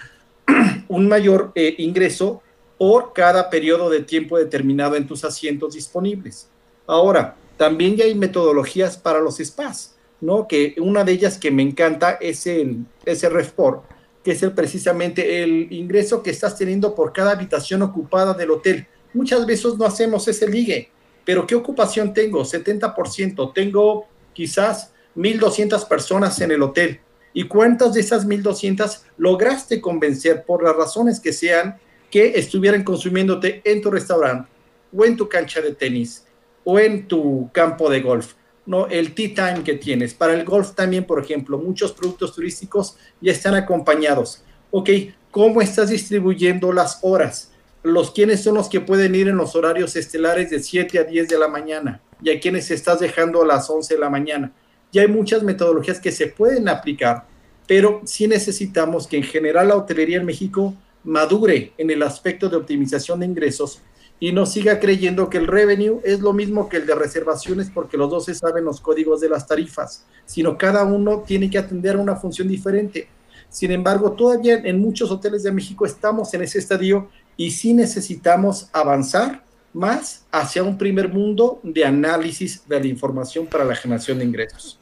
un mayor eh, ingreso por cada periodo de tiempo determinado en tus asientos disponibles. Ahora, también ya hay metodologías para los spas ¿no? Que una de ellas que me encanta es el, ese REFPOR, que es el, precisamente el ingreso que estás teniendo por cada habitación ocupada del hotel. Muchas veces no hacemos ese ligue, pero ¿qué ocupación tengo? 70%. Tengo quizás 1.200 personas en el hotel. ¿Y cuántas de esas 1.200 lograste convencer por las razones que sean que estuvieran consumiéndote en tu restaurante o en tu cancha de tenis o en tu campo de golf? ¿No? el tea time que tienes. Para el golf también, por ejemplo, muchos productos turísticos ya están acompañados. Ok, ¿cómo estás distribuyendo las horas? Los quiénes son los que pueden ir en los horarios estelares de 7 a 10 de la mañana y a quienes estás dejando a las 11 de la mañana. Ya hay muchas metodologías que se pueden aplicar, pero sí necesitamos que en general la hotelería en México madure en el aspecto de optimización de ingresos y no siga creyendo que el revenue es lo mismo que el de reservaciones porque los dos se saben los códigos de las tarifas, sino cada uno tiene que atender una función diferente. Sin embargo, todavía en muchos hoteles de México estamos en ese estadio y sí necesitamos avanzar más hacia un primer mundo de análisis de la información para la generación de ingresos.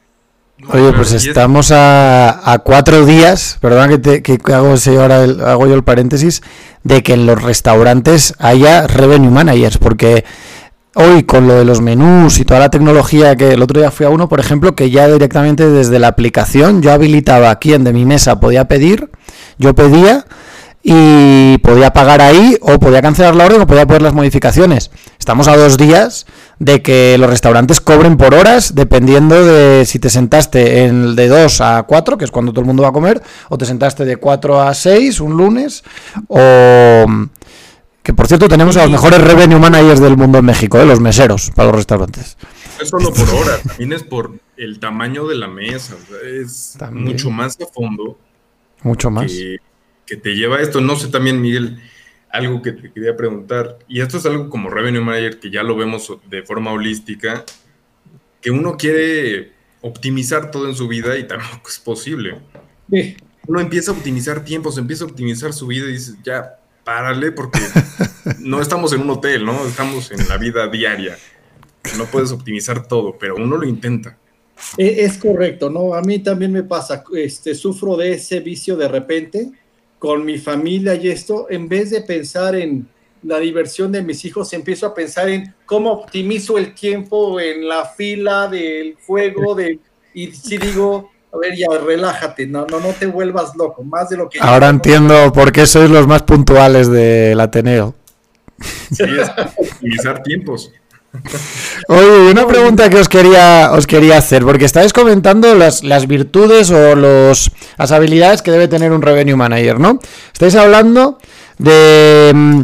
Oye, pues estamos a, cuatro días, perdón que, que hago, ahora hago yo el paréntesis, de que en los restaurantes haya revenue managers, porque hoy con lo de los menús y toda la tecnología que el otro día fui a uno, por ejemplo, que ya directamente desde la aplicación yo habilitaba quién de mi mesa podía pedir, yo pedía y podía pagar ahí o podía cancelar la orden o podía poner las modificaciones. Estamos a dos días de que los restaurantes cobren por horas dependiendo de si te sentaste en de 2 a 4, que es cuando todo el mundo va a comer, o te sentaste de 4 a 6 un lunes, o... Que por cierto tenemos a los mejores revenue managers del mundo en México, ¿eh? los meseros para los restaurantes. Es solo por horas, también es por el tamaño de la mesa, es mucho más a fondo. Mucho más. Que, que te lleva a esto. No sé también, Miguel, algo que te quería preguntar, y esto es algo como Revenue Manager que ya lo vemos de forma holística, que uno quiere optimizar todo en su vida y tampoco es posible. Uno empieza a optimizar tiempos, empieza a optimizar su vida y dice, ya, párale porque no estamos en un hotel, ¿no? Estamos en la vida diaria. No puedes optimizar todo, pero uno lo intenta. E, es correcto, ¿no? A mí también me pasa, este, sufro de ese vicio de repente con mi familia y esto, en vez de pensar en la diversión de mis hijos, empiezo a pensar en cómo optimizo el tiempo en la fila del juego, de, y si digo, a ver, ya relájate, no, no, no te vuelvas loco, más de lo que... Ahora entiendo por qué sois los más puntuales del Ateneo. Sí, es optimizar tiempos. Oye, una pregunta que os quería, os quería hacer, porque estáis comentando las, las virtudes o los, las habilidades que debe tener un revenue manager, ¿no? Estáis hablando de, mm,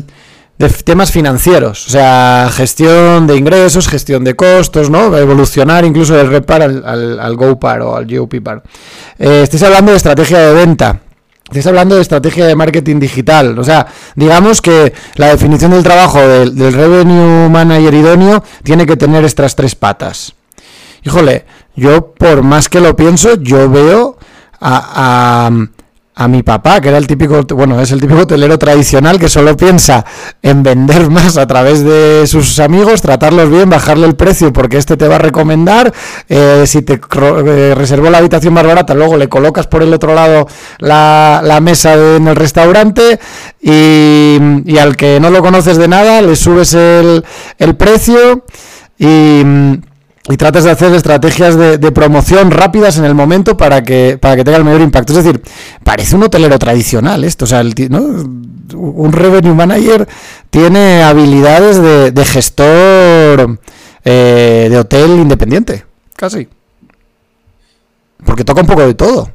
de temas financieros, o sea, gestión de ingresos, gestión de costos, ¿no? Evolucionar incluso del repar al, al, al GoPar o al GOPPAR. Eh, estáis hablando de estrategia de venta. Estás hablando de estrategia de marketing digital. O sea, digamos que la definición del trabajo del, revenue manager idóneo tiene que tener estas tres patas. Híjole, yo por más que lo pienso, yo veo a, a mi papá, que era el típico, bueno, es el típico hotelero tradicional que solo piensa en vender más a través de sus amigos, tratarlos bien, bajarle el precio porque este te va a recomendar, eh, si te eh, reservó la habitación más barata, luego le colocas por el otro lado la, la mesa en el restaurante y, y, al que no lo conoces de nada le subes el, el precio y y tratas de hacer estrategias de, promoción rápidas en el momento para que, para que tenga el mayor impacto. Es decir, parece un hotelero tradicional esto. O sea, un revenue manager tiene habilidades de, de gestor eh, de hotel independiente, casi. Porque toca un poco de todo.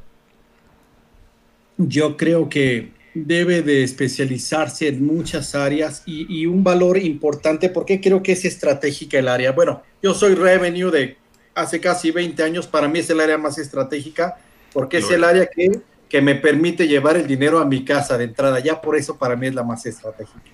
Yo creo que debe de especializarse en muchas áreas y, y, un valor importante porque creo que es estratégica el área. Bueno, yo soy revenue de hace casi 20 años, para mí es el área más estratégica porque es el área que, que me permite llevar el dinero a mi casa de entrada, ya por eso para mí es la más estratégica.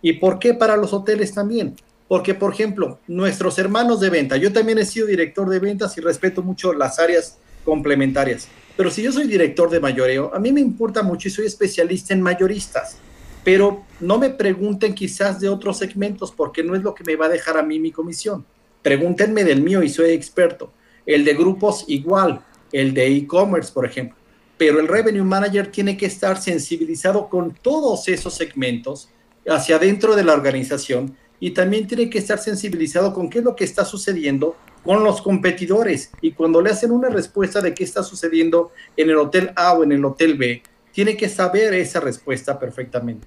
¿Y por qué para los hoteles también? Porque, por ejemplo, nuestros hermanos de venta, yo también he sido director de ventas y respeto mucho las áreas complementarias pero si yo soy director de mayoreo, a mí me importa mucho y soy especialista en mayoristas. Pero no me pregunten quizás de otros segmentos porque no es lo que me va a dejar a mí mi comisión. Pregúntenme del mío y soy experto. El de grupos igual, el de e-commerce, por ejemplo. Pero el revenue manager tiene que estar sensibilizado con todos esos segmentos hacia adentro de la organización y también tiene que estar sensibilizado con qué es lo que está sucediendo con los competidores y cuando le hacen una respuesta de qué está sucediendo en el hotel A o en el hotel B, tiene que saber esa respuesta perfectamente.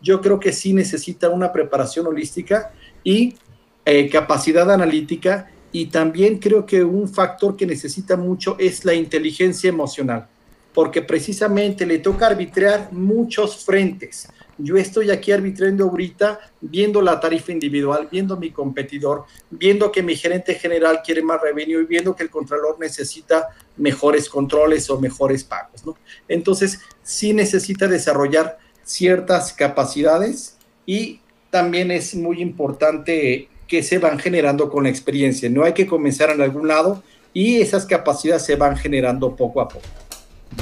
Yo creo que sí necesita una preparación holística y eh, capacidad analítica y también creo que un factor que necesita mucho es la inteligencia emocional, porque precisamente le toca arbitrar muchos frentes yo estoy aquí arbitrando ahorita, viendo la tarifa individual, viendo mi competidor, viendo que mi gerente general quiere más revenue y viendo que el contralor necesita mejores controles o mejores pagos, ¿no? Entonces, sí necesita desarrollar ciertas capacidades y también es muy importante que se van generando con la experiencia. No hay que comenzar en algún lado y esas capacidades se van generando poco a poco.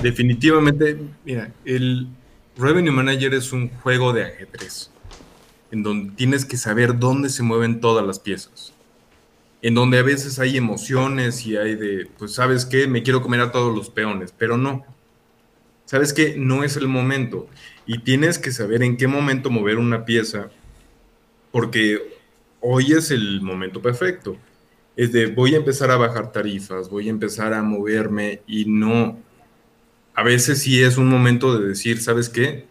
Definitivamente, mira, el, Revenue Manager es un juego de ajedrez, en donde tienes que saber dónde se mueven todas las piezas, en donde a veces hay emociones y hay de, pues sabes qué, me quiero comer a todos los peones, pero no. Sabes que no es el momento y tienes que saber en qué momento mover una pieza, porque hoy es el momento perfecto. Es de voy a empezar a bajar tarifas, voy a empezar a moverme y no a veces sí es un momento de decir, ¿sabes qué?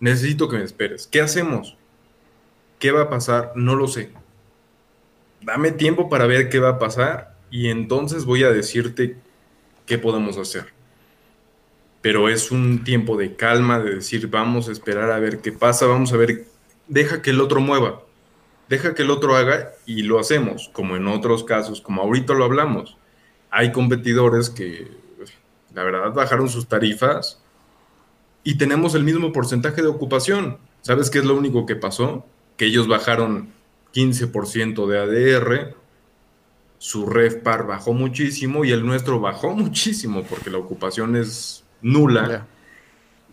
necesito que me esperes. ¿Qué hacemos? ¿Qué va a pasar? No lo sé. Dame tiempo para ver qué va a pasar y entonces voy a decirte qué podemos hacer. Pero es un tiempo de calma, de decir, vamos a esperar a ver qué pasa, vamos a ver, deja que el otro mueva, deja que el otro haga y lo hacemos, como en otros casos, como ahorita lo hablamos. Hay competidores que, la verdad, bajaron sus tarifas y tenemos el mismo porcentaje de ocupación. ¿Sabes qué es lo único que pasó? Que ellos bajaron 15% de ADR, su REFPAR bajó muchísimo y el nuestro bajó muchísimo porque la ocupación es nula,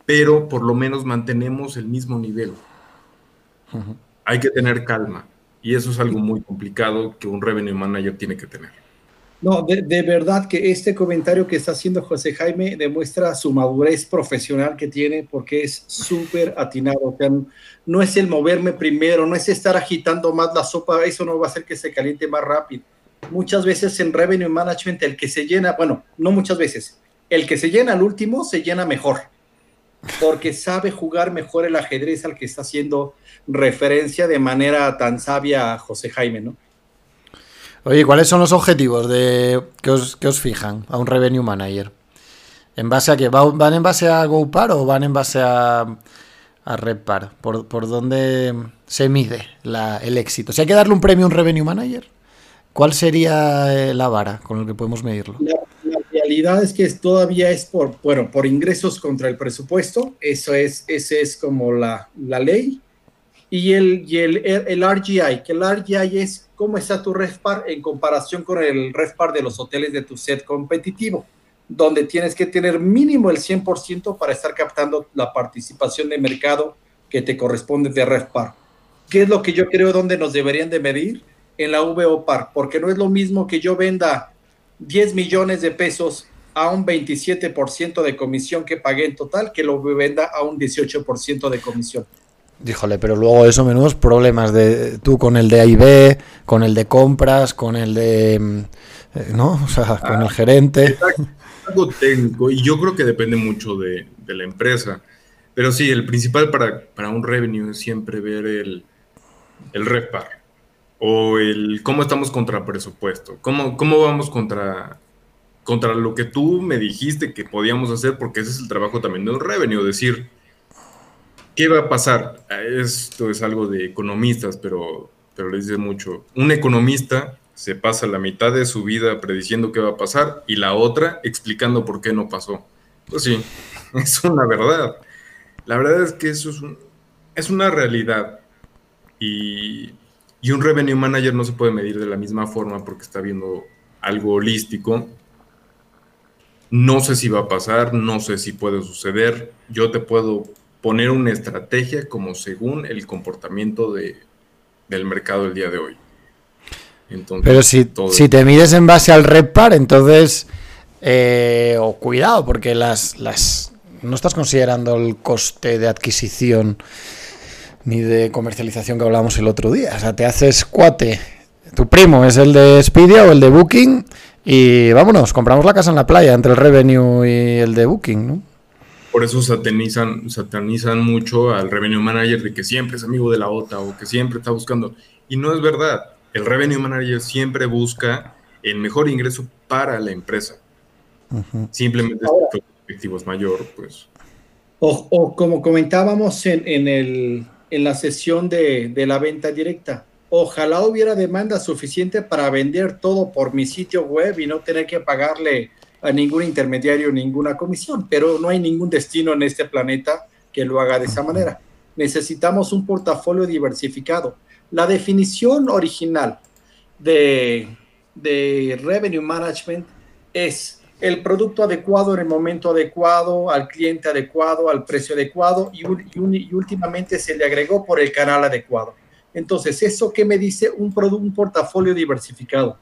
pero por lo menos mantenemos el mismo nivel. Hay que tener calma y eso es algo muy complicado que un revenue manager tiene que tener. No, de, verdad que este comentario que está haciendo José Jaime demuestra su madurez profesional que tiene porque es súper atinado. no es el moverme primero, no es estar agitando más la sopa, eso no va a hacer que se caliente más rápido. Muchas veces en revenue management el que se llena, bueno, no muchas veces, el que se llena al último se llena mejor porque sabe jugar mejor el ajedrez al que está haciendo referencia de manera tan sabia José Jaime, ¿no? Oye, ¿cuáles son los objetivos de que os, que os fijan a un revenue manager? ¿En base a qué? ¿Van en base a GoPar o van en base a, a RedPar? ¿Por, ¿Por dónde se mide el éxito? Si hay que darle un premio a un revenue manager, ¿cuál sería eh, la vara con la que podemos medirlo? La, realidad es que todavía es por, bueno, por ingresos contra el presupuesto. Eso es, ese es como la, la ley. Y el, y el, el RGI, que el RGI es cómo está tu REFPAR en comparación con el REFPAR de los hoteles de tu set competitivo, donde tienes que tener mínimo el 100% para estar captando la participación de mercado que te corresponde de REFPAR. ¿Qué es lo que yo creo donde nos deberían de medir? En la VOPAR, porque no es lo mismo que yo venda 10 millones de pesos a un 27% de comisión que pagué en total, que lo venda a un 18% de comisión. Díjole, pero luego eso, menudos problemas de tú con el de AIB, con el de compras, con el de. Mm, eh, ¿No? O sea, con el ah, gerente. Algo técnico, y yo creo que depende mucho de, la empresa. Pero sí, el principal para, para un revenue es siempre ver el, el repar o el cómo estamos contra presupuesto, cómo, cómo vamos contra, contra lo que tú me dijiste que podíamos hacer, porque ese es el trabajo también de un revenue, decir, ¿Qué va a pasar? Esto es algo de economistas, pero, pero les dice mucho. Un economista se pasa la mitad de su vida prediciendo qué va a pasar y la otra explicando por qué no pasó. Pues sí, es una verdad. La verdad es que eso es, es una realidad. Y, y un revenue manager no se puede medir de la misma forma porque está viendo algo holístico. No sé si va a pasar, no sé si puede suceder. Yo te puedo poner una estrategia como según el comportamiento de, del mercado el día de hoy. Pero si, si te mides en base al repar, entonces, eh, o cuidado, porque las, las no estás considerando el coste de adquisición ni de comercialización que hablábamos el otro día. O sea, te haces cuate. Tu primo es el de Expedia o el de Booking y vámonos, compramos la casa en la playa entre el revenue y el de Booking, ¿no? Por eso satanizan, satanizan mucho al revenue manager de que siempre es amigo de la OTA o que siempre está buscando. Y no es verdad. El revenue manager siempre busca el mejor ingreso para la empresa. Simplemente si el objetivo es mayor, pues. O, como comentábamos en, en, el, en la sesión de, de la venta directa, ojalá hubiera demanda suficiente para vender todo por mi sitio web y no tener que pagarle a ningún intermediario, ninguna comisión, pero no hay ningún destino en este planeta que lo haga de esa manera. Necesitamos un portafolio diversificado. La definición original de, de revenue management es el producto adecuado en el momento adecuado, al cliente adecuado, al precio adecuado y, y, últimamente se le agregó por el canal adecuado. Entonces, ¿eso qué me dice? Un, un portafolio diversificado.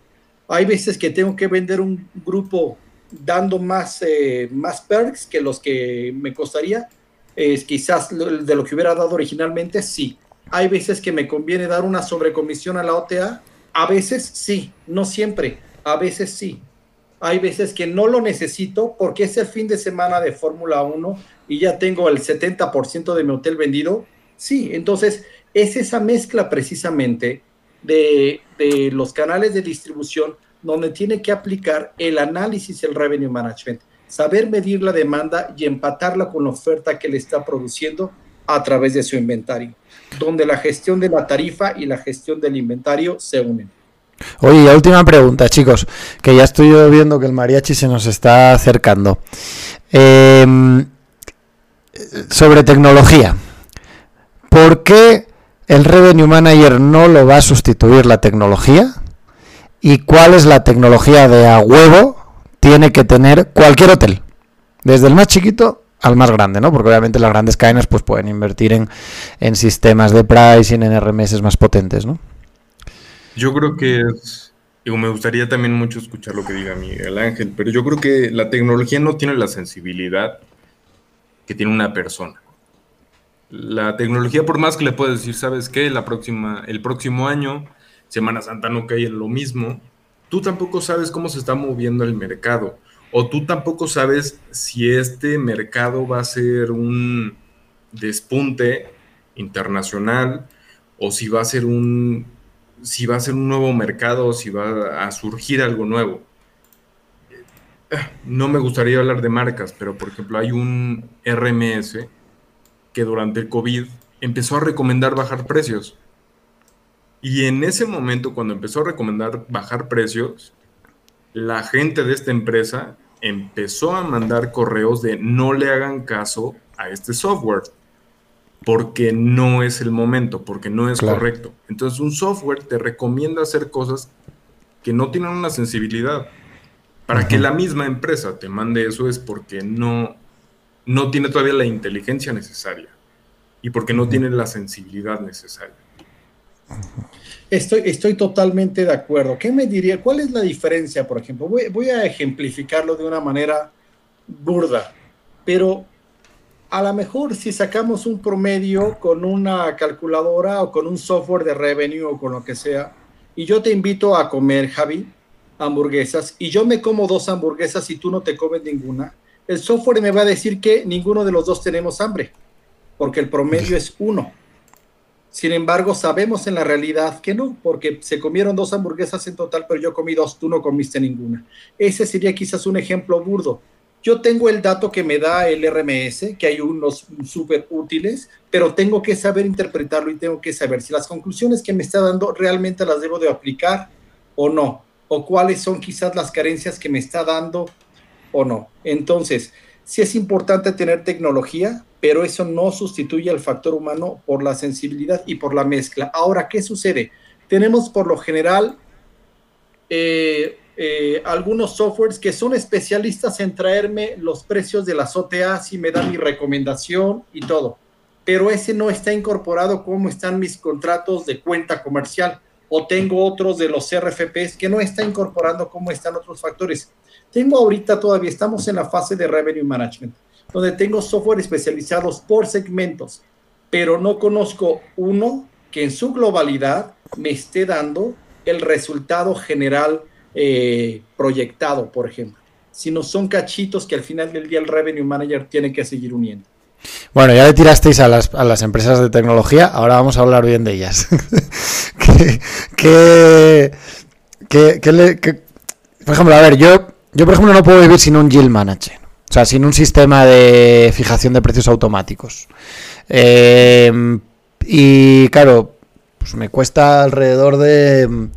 Hay veces que tengo que vender un grupo dando más, eh, más perks que los que me costaría, es quizás de lo que hubiera dado originalmente, sí. Hay veces que me conviene dar una sobrecomisión a la OTA, a veces sí, no siempre, a veces sí. Hay veces que no lo necesito porque es el fin de semana de Fórmula 1 y ya tengo el 70% de mi hotel vendido. Sí, entonces es esa mezcla precisamente de, de los canales de distribución donde tiene que aplicar el análisis, el revenue management, saber medir la demanda y empatarla con la oferta que le está produciendo a través de su inventario, donde la gestión de la tarifa y la gestión del inventario se unen. Oye, y última pregunta, chicos, que ya estoy viendo que el mariachi se nos está acercando. Em, sobre tecnología. ¿Por qué el Revenue Manager no lo va a sustituir la tecnología? ¿Y cuál es la tecnología de a huevo tiene que tener cualquier hotel? Desde el más chiquito al más grande, ¿no? Porque obviamente las grandes cadenas pues pueden invertir en, en sistemas de pricing, en RMS más potentes, ¿no? Yo creo que es, digo, me gustaría también mucho escuchar lo que diga Miguel Ángel, pero yo creo que la tecnología no tiene la sensibilidad que tiene una persona. La tecnología, por más que le puedas decir, ¿sabes qué? La próxima, el próximo año, Semana Santa no cae en lo mismo, tú tampoco sabes cómo se está moviendo el mercado. O tú tampoco sabes si este mercado va a ser un despunte internacional o si va a ser un si va a ser un nuevo mercado, si va a surgir algo nuevo. No me gustaría hablar de marcas, pero por ejemplo hay un RMS que durante el COVID empezó a recomendar bajar precios. Y en ese momento, cuando empezó a recomendar bajar precios, la gente de esta empresa empezó a mandar correos de no le hagan caso a este software porque no es el momento, porque no es correcto. Entonces un software te recomienda hacer cosas que no tienen una sensibilidad. Para que la misma empresa te mande eso es porque no, no tiene todavía la inteligencia necesaria y porque no tiene la sensibilidad necesaria. Estoy, estoy totalmente de acuerdo. ¿Qué me diría? ¿Cuál es la diferencia, por ejemplo? Voy, voy a ejemplificarlo de una manera burda, pero a lo mejor si sacamos un promedio con una calculadora o con un software de revenue o con lo que sea, y yo te invito a comer, Javi, hamburguesas, y yo me como dos hamburguesas y tú no te comes ninguna, el software me va a decir que ninguno de los dos tenemos hambre, porque el promedio es uno. Sin embargo, sabemos en la realidad que no, porque se comieron dos hamburguesas en total, pero yo comí dos, tú no comiste ninguna. Ese sería quizás un ejemplo burdo yo tengo el dato que me da el RMS, que hay unos súper útiles, pero tengo que saber interpretarlo y tengo que saber si las conclusiones que me está dando realmente las debo de aplicar o no, o cuáles son quizás las carencias que me está dando o no. Entonces, sí es importante tener tecnología, pero eso no sustituye al factor humano por la sensibilidad y por la mezcla. Ahora, ¿qué sucede? Tenemos por lo general eh, eh, algunos softwares que son especialistas en traerme los precios de las OTAs y me dan mi recomendación y todo. Pero ese no está incorporado como están mis contratos de cuenta comercial o tengo otros de los RFPs que no está incorporando cómo están otros factores. Tengo ahorita todavía, estamos en la fase de revenue management, donde tengo software especializados por segmentos, pero no conozco uno que en su globalidad me esté dando el resultado general eh, proyectado, por ejemplo, sino son cachitos que al final del día el revenue manager tiene que seguir uniendo. Bueno, ya le tirasteis a las, a las empresas de tecnología, ahora vamos a hablar bien de ellas. que, por ejemplo, a ver, yo, yo por ejemplo no puedo vivir sin un yield manager, o sea, sin un sistema de fijación de precios automáticos. Eh, y claro, pues me cuesta alrededor de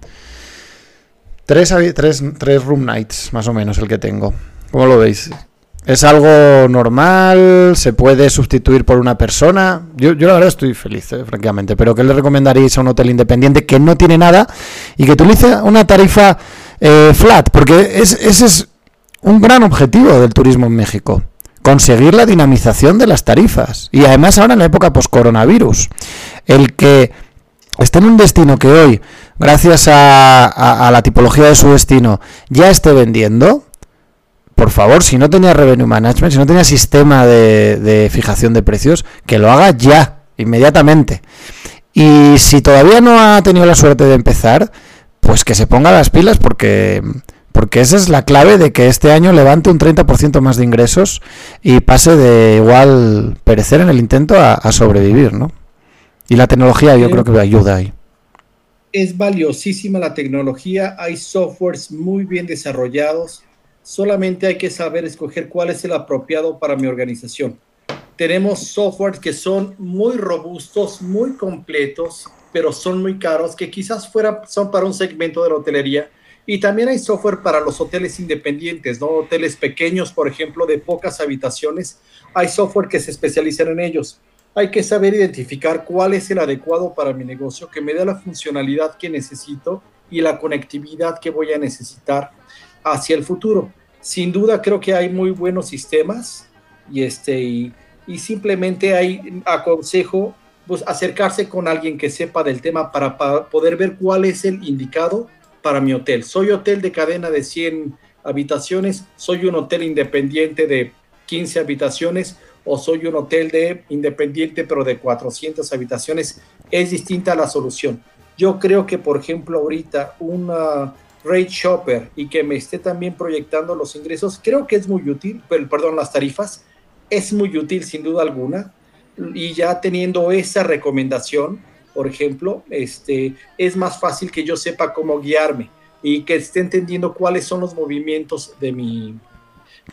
Tres, tres, tres room nights, más o menos, el que tengo. ¿Cómo lo veis? ¿Es algo normal? ¿Se puede sustituir por una persona? Yo, yo la verdad estoy feliz, eh, francamente. Pero ¿qué le recomendaréis a un hotel independiente que no tiene nada y que utilice una tarifa eh, flat? Porque ese es un gran objetivo del turismo en México. Conseguir la dinamización de las tarifas. Y además ahora en la época post-coronavirus. El que esté en un destino que hoy gracias a, la tipología de su destino, ya esté vendiendo, por favor, si no tenía revenue management, si no tenía sistema de, fijación de precios, que lo haga ya, inmediatamente. Y si todavía no ha tenido la suerte de empezar, pues que se ponga las pilas porque Porque esa es la clave de que este año levante un 30% más de ingresos y pase de igual perecer en el intento a, a sobrevivir, ¿no? Y la tecnología yo creo que ayuda ahí. Es valiosísima la tecnología, hay softwares muy bien desarrollados, solamente hay que saber escoger cuál es el apropiado para mi organización. Tenemos softwares que son muy robustos, muy completos, pero son muy caros, que quizás fuera, son para un segmento de la hotelería. Y también hay software para los hoteles independientes, ¿no? Hoteles pequeños, por ejemplo, de pocas habitaciones. Hay software que se especializan en ellos. Hay que saber identificar cuál es el adecuado para mi negocio, que me dé la funcionalidad que necesito y la conectividad que voy a necesitar hacia el futuro. Sin duda creo que hay muy buenos sistemas y, este, y, y simplemente hay aconsejo pues acercarse con alguien que sepa del tema para, poder ver cuál es el indicado para mi hotel. Soy hotel de cadena de 100 habitaciones, soy un hotel independiente de 15 habitaciones o soy un hotel de independiente pero de 400 habitaciones. Es distinta la solución. Yo creo que, por ejemplo, ahorita una rate shopper y que me esté también proyectando los ingresos, creo que es muy útil, perdón, las tarifas, es muy útil sin duda alguna y ya teniendo esa recomendación, por ejemplo, este, es más fácil que yo sepa cómo guiarme y que esté entendiendo cuáles son los movimientos de mi,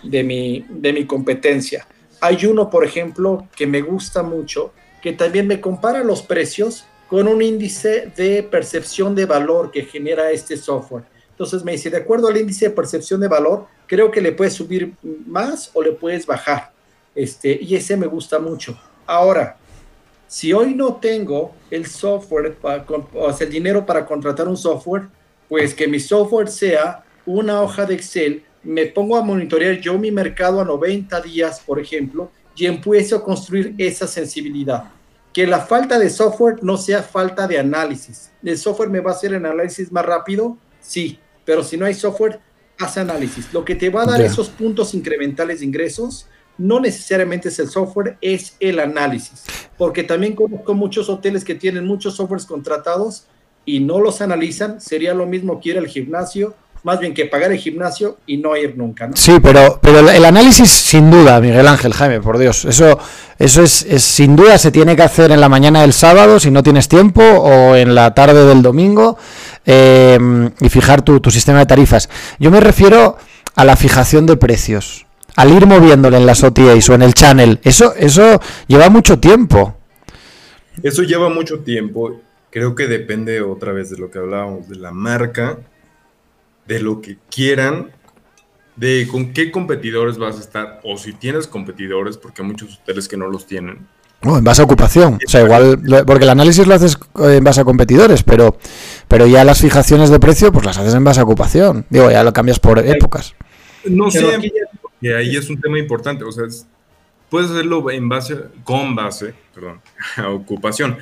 de mi, de mi competencia. Hay uno, por ejemplo, que me gusta mucho, que también me compara los precios con un índice de percepción de valor que genera este software. Entonces me dice, de acuerdo al índice de percepción de valor, creo que le puedes subir más o le puedes bajar. Este, y ese me gusta mucho. Ahora, si hoy no tengo el software, para, o sea, el dinero para contratar un software, pues que mi software sea una hoja de Excel, me pongo a monitorear yo mi mercado a 90 días, por ejemplo, y empiezo a construir esa sensibilidad. Que la falta de software no sea falta de análisis. ¿El software me va a hacer el análisis más rápido? Sí, pero si no hay software, haz análisis. Lo que te va a dar yeah. esos puntos incrementales de ingresos no necesariamente es el software, es el análisis. Porque también conozco muchos hoteles que tienen muchos softwares contratados y no los analizan. Sería lo mismo que ir al gimnasio, más bien que pagar el gimnasio y no ir nunca. ¿no? Sí, pero, pero el análisis sin duda, Miguel Ángel, Jaime, por Dios, eso, eso es, es sin duda se tiene que hacer en la mañana del sábado si no tienes tiempo o en la tarde del domingo eh, y fijar tu, tu sistema de tarifas. Yo me refiero a la fijación de precios al ir moviéndole en las OTAs o en el channel, eso, eso lleva mucho tiempo. Eso lleva mucho tiempo. Creo que depende otra vez de lo que hablábamos, de la marca, de lo que quieran, de con qué competidores vas a estar, o si tienes competidores, porque hay muchos hoteles que no los tienen. No, en base a ocupación. O sea, igual, porque el análisis lo haces en base a competidores, pero, pero ya las fijaciones de precio, pues las haces en base a ocupación. Digo, ya lo cambias por épocas. No sé, y ahí es un tema importante, o sea, es, puedes hacerlo en base, con base, perdón, a ocupación,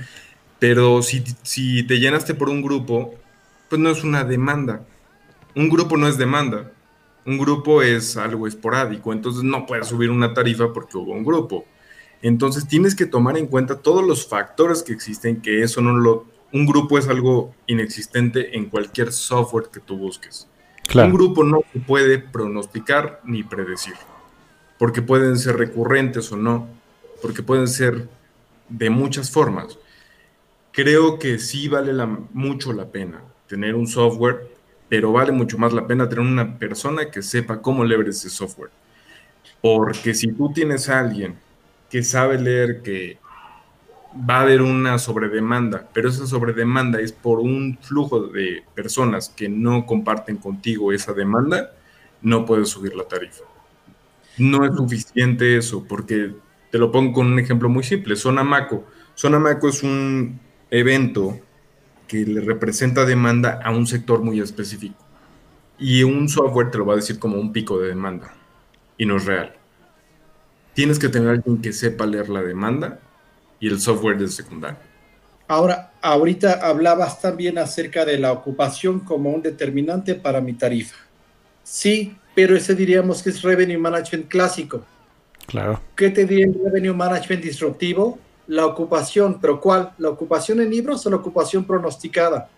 pero si, si te llenaste por un grupo, pues no es una demanda. Un grupo no es demanda, un grupo es algo esporádico, entonces no puedes subir una tarifa porque hubo un grupo. Entonces tienes que tomar en cuenta todos los factores que existen, que eso no lo... Un grupo es algo inexistente en cualquier software que tú busques. Un grupo no se puede pronosticar ni predecir, porque pueden ser recurrentes o no, porque pueden ser de muchas formas. Creo que sí vale mucho la pena tener un software, pero vale mucho más la pena tener una persona que sepa cómo leer ese software. Porque si tú tienes a alguien que sabe leer que va a haber una sobredemanda, pero esa sobredemanda es por un flujo de personas que no comparten contigo esa demanda, no puedes subir la tarifa. No es suficiente eso, porque te lo pongo con un ejemplo muy simple. Zona Maco. Zona Maco es un evento que le representa demanda a un sector muy específico. Y un software te lo va a decir como un pico de demanda. Y no es real. Tienes que tener alguien que sepa leer la demanda y el software de secundario. Ahora, ahorita hablabas también acerca de la ocupación como un determinante para mi tarifa. Sí, pero ese diríamos que es revenue management clásico. Claro. ¿Qué te diría el revenue management disruptivo? La ocupación, pero ¿cuál? ¿La ocupación en libros o la ocupación pronosticada?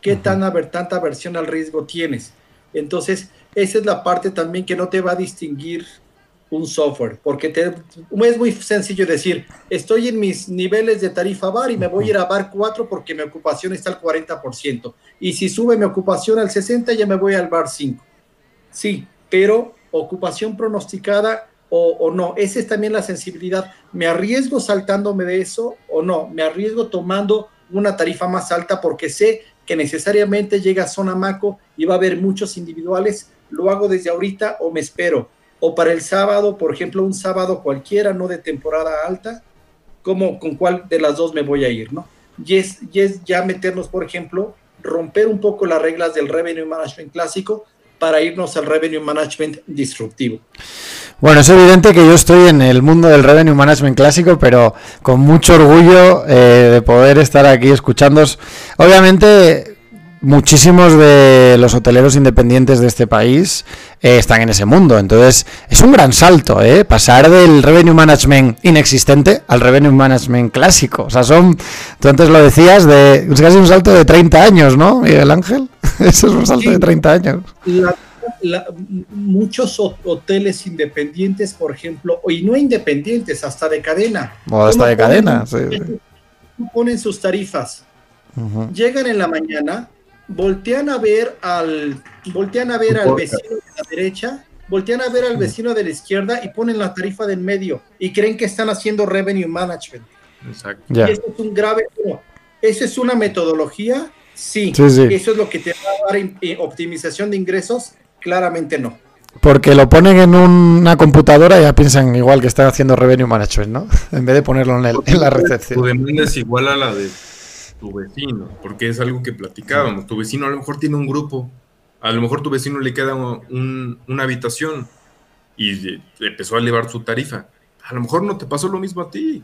¿Qué uh -huh. tan, tanta aversión al riesgo tienes? Entonces, esa es la parte también que no te va a distinguir un software, porque es muy sencillo decir, estoy en mis niveles de tarifa bar y me voy a ir a bar 4 porque mi ocupación está al 40%, y si sube mi ocupación al 60 ya me voy al bar 5. Sí, pero ocupación pronosticada o, o, no, esa es también la sensibilidad. ¿Me arriesgo saltándome de eso o no? ¿Me arriesgo tomando una tarifa más alta porque sé que necesariamente llega a zona maco y va a haber muchos individuales? ¿Lo hago desde ahorita o me espero? O para el sábado, por ejemplo, un sábado cualquiera, no de temporada alta, ¿cómo, con cuál de las dos me voy a ir, no? Y es, y es ya meternos, por ejemplo, romper un poco las reglas del revenue management clásico para irnos al revenue management disruptivo. Bueno, es evidente que yo estoy en el mundo del revenue management clásico, pero con mucho orgullo eh, de poder estar aquí escuchándos. Obviamente, muchísimos de los hoteleros independientes de este país eh, están en ese mundo. Entonces, es un gran salto, ¿eh? Pasar del revenue management inexistente al revenue management clásico. O sea, son, tú antes lo decías, de es casi un salto de 30 años, ¿no, Miguel Ángel? Eso es un salto de 30 años. muchos hoteles independientes, por ejemplo, y no independientes, hasta de cadena. O hasta de cadena, Ponen sus tarifas. Llegan en la mañana, voltean a ver al, voltean a ver al vecino de la derecha, voltean a ver al vecino de la izquierda y ponen la tarifa del medio y creen que están haciendo revenue management. Exacto. Y eso es un grave, eso es una metodología, sí. Eso es lo que te va a dar optimización de ingresos, claramente no. Porque lo ponen en una computadora y ya piensan igual que están haciendo revenue management, ¿no? En vez de ponerlo en, en la recepción. Tu demanda es igual a la de tu vecino, porque es algo que platicábamos. Tu vecino a lo mejor tiene un grupo, a lo mejor tu vecino le queda una habitación y empezó a elevar su tarifa. A lo mejor no te pasó lo mismo a ti.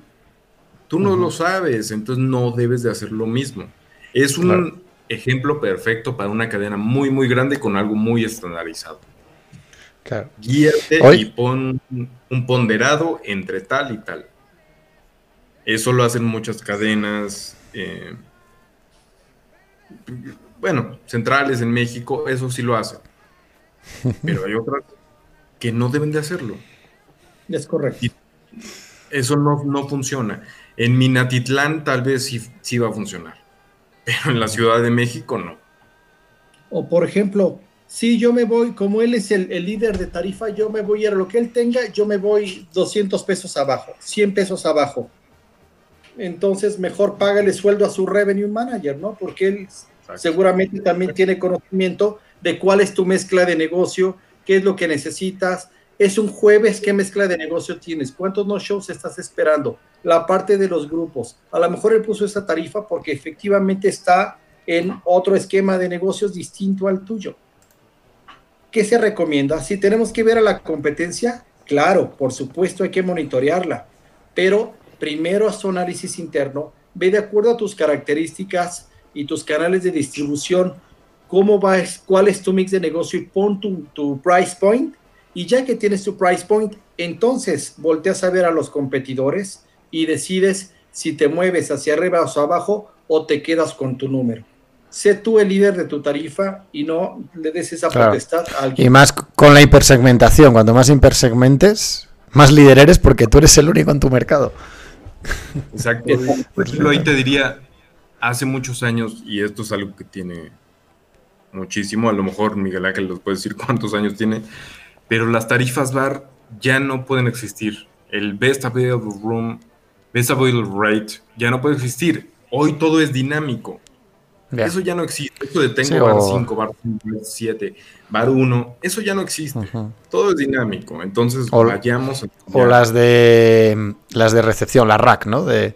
Tú no lo sabes, entonces no debes de hacer lo mismo. Es un ejemplo perfecto para una cadena muy, muy grande con algo muy estandarizado. Claro. Guíate y pon un ponderado entre tal y tal. Eso lo hacen muchas cadenas, eh, bueno, centrales en México, eso sí lo hacen. Pero hay otras que no deben de hacerlo. Es correcto. eso no, no, funciona. En Minatitlán tal vez sí, sí va a funcionar, pero en la Ciudad de México no. O por ejemplo, si yo me voy, como él es el, el, líder de tarifa, yo me voy a lo que él tenga, yo me voy 200 pesos abajo, 100 pesos abajo entonces mejor págale sueldo a su revenue manager, ¿no? Porque él seguramente también tiene conocimiento de cuál es tu mezcla de negocio, qué es lo que necesitas. Es un jueves, ¿qué mezcla de negocio tienes? ¿Cuántos no shows estás esperando? La parte de los grupos. A lo mejor él puso esa tarifa porque efectivamente está en otro esquema de negocios distinto al tuyo. ¿Qué se recomienda? Si tenemos que ver a la competencia, claro, por supuesto hay que monitorearla, pero primero haz tu análisis interno, ve de acuerdo a tus características y tus canales de distribución, cómo vas, cuál es tu mix de negocio y pon tu, tu price point. Y ya que tienes tu price point, entonces volteas a ver a los competidores y decides si te mueves hacia arriba o hacia abajo o te quedas con tu número. Sé tú el líder de tu tarifa y no le des esa potestad a alguien. Y más con la hipersegmentación. Cuanto más hipersegmentes, más líder eres porque tú eres el único en tu mercado. Exacto. Ejemplo, ahí te diría, hace muchos años, y esto es algo que tiene muchísimo, a lo mejor Miguel Ángel nos puede decir cuántos años tiene, pero las tarifas bar ya no pueden existir. El best available room, best available rate, ya no puede existir. Hoy todo es dinámico. Eso ya no existe. Eso de tengo bar 5, bar 7, bar 1, eso ya no existe. Todo es dinámico. Entonces vayamos. o las de las de recepción, la rack, ¿no? De,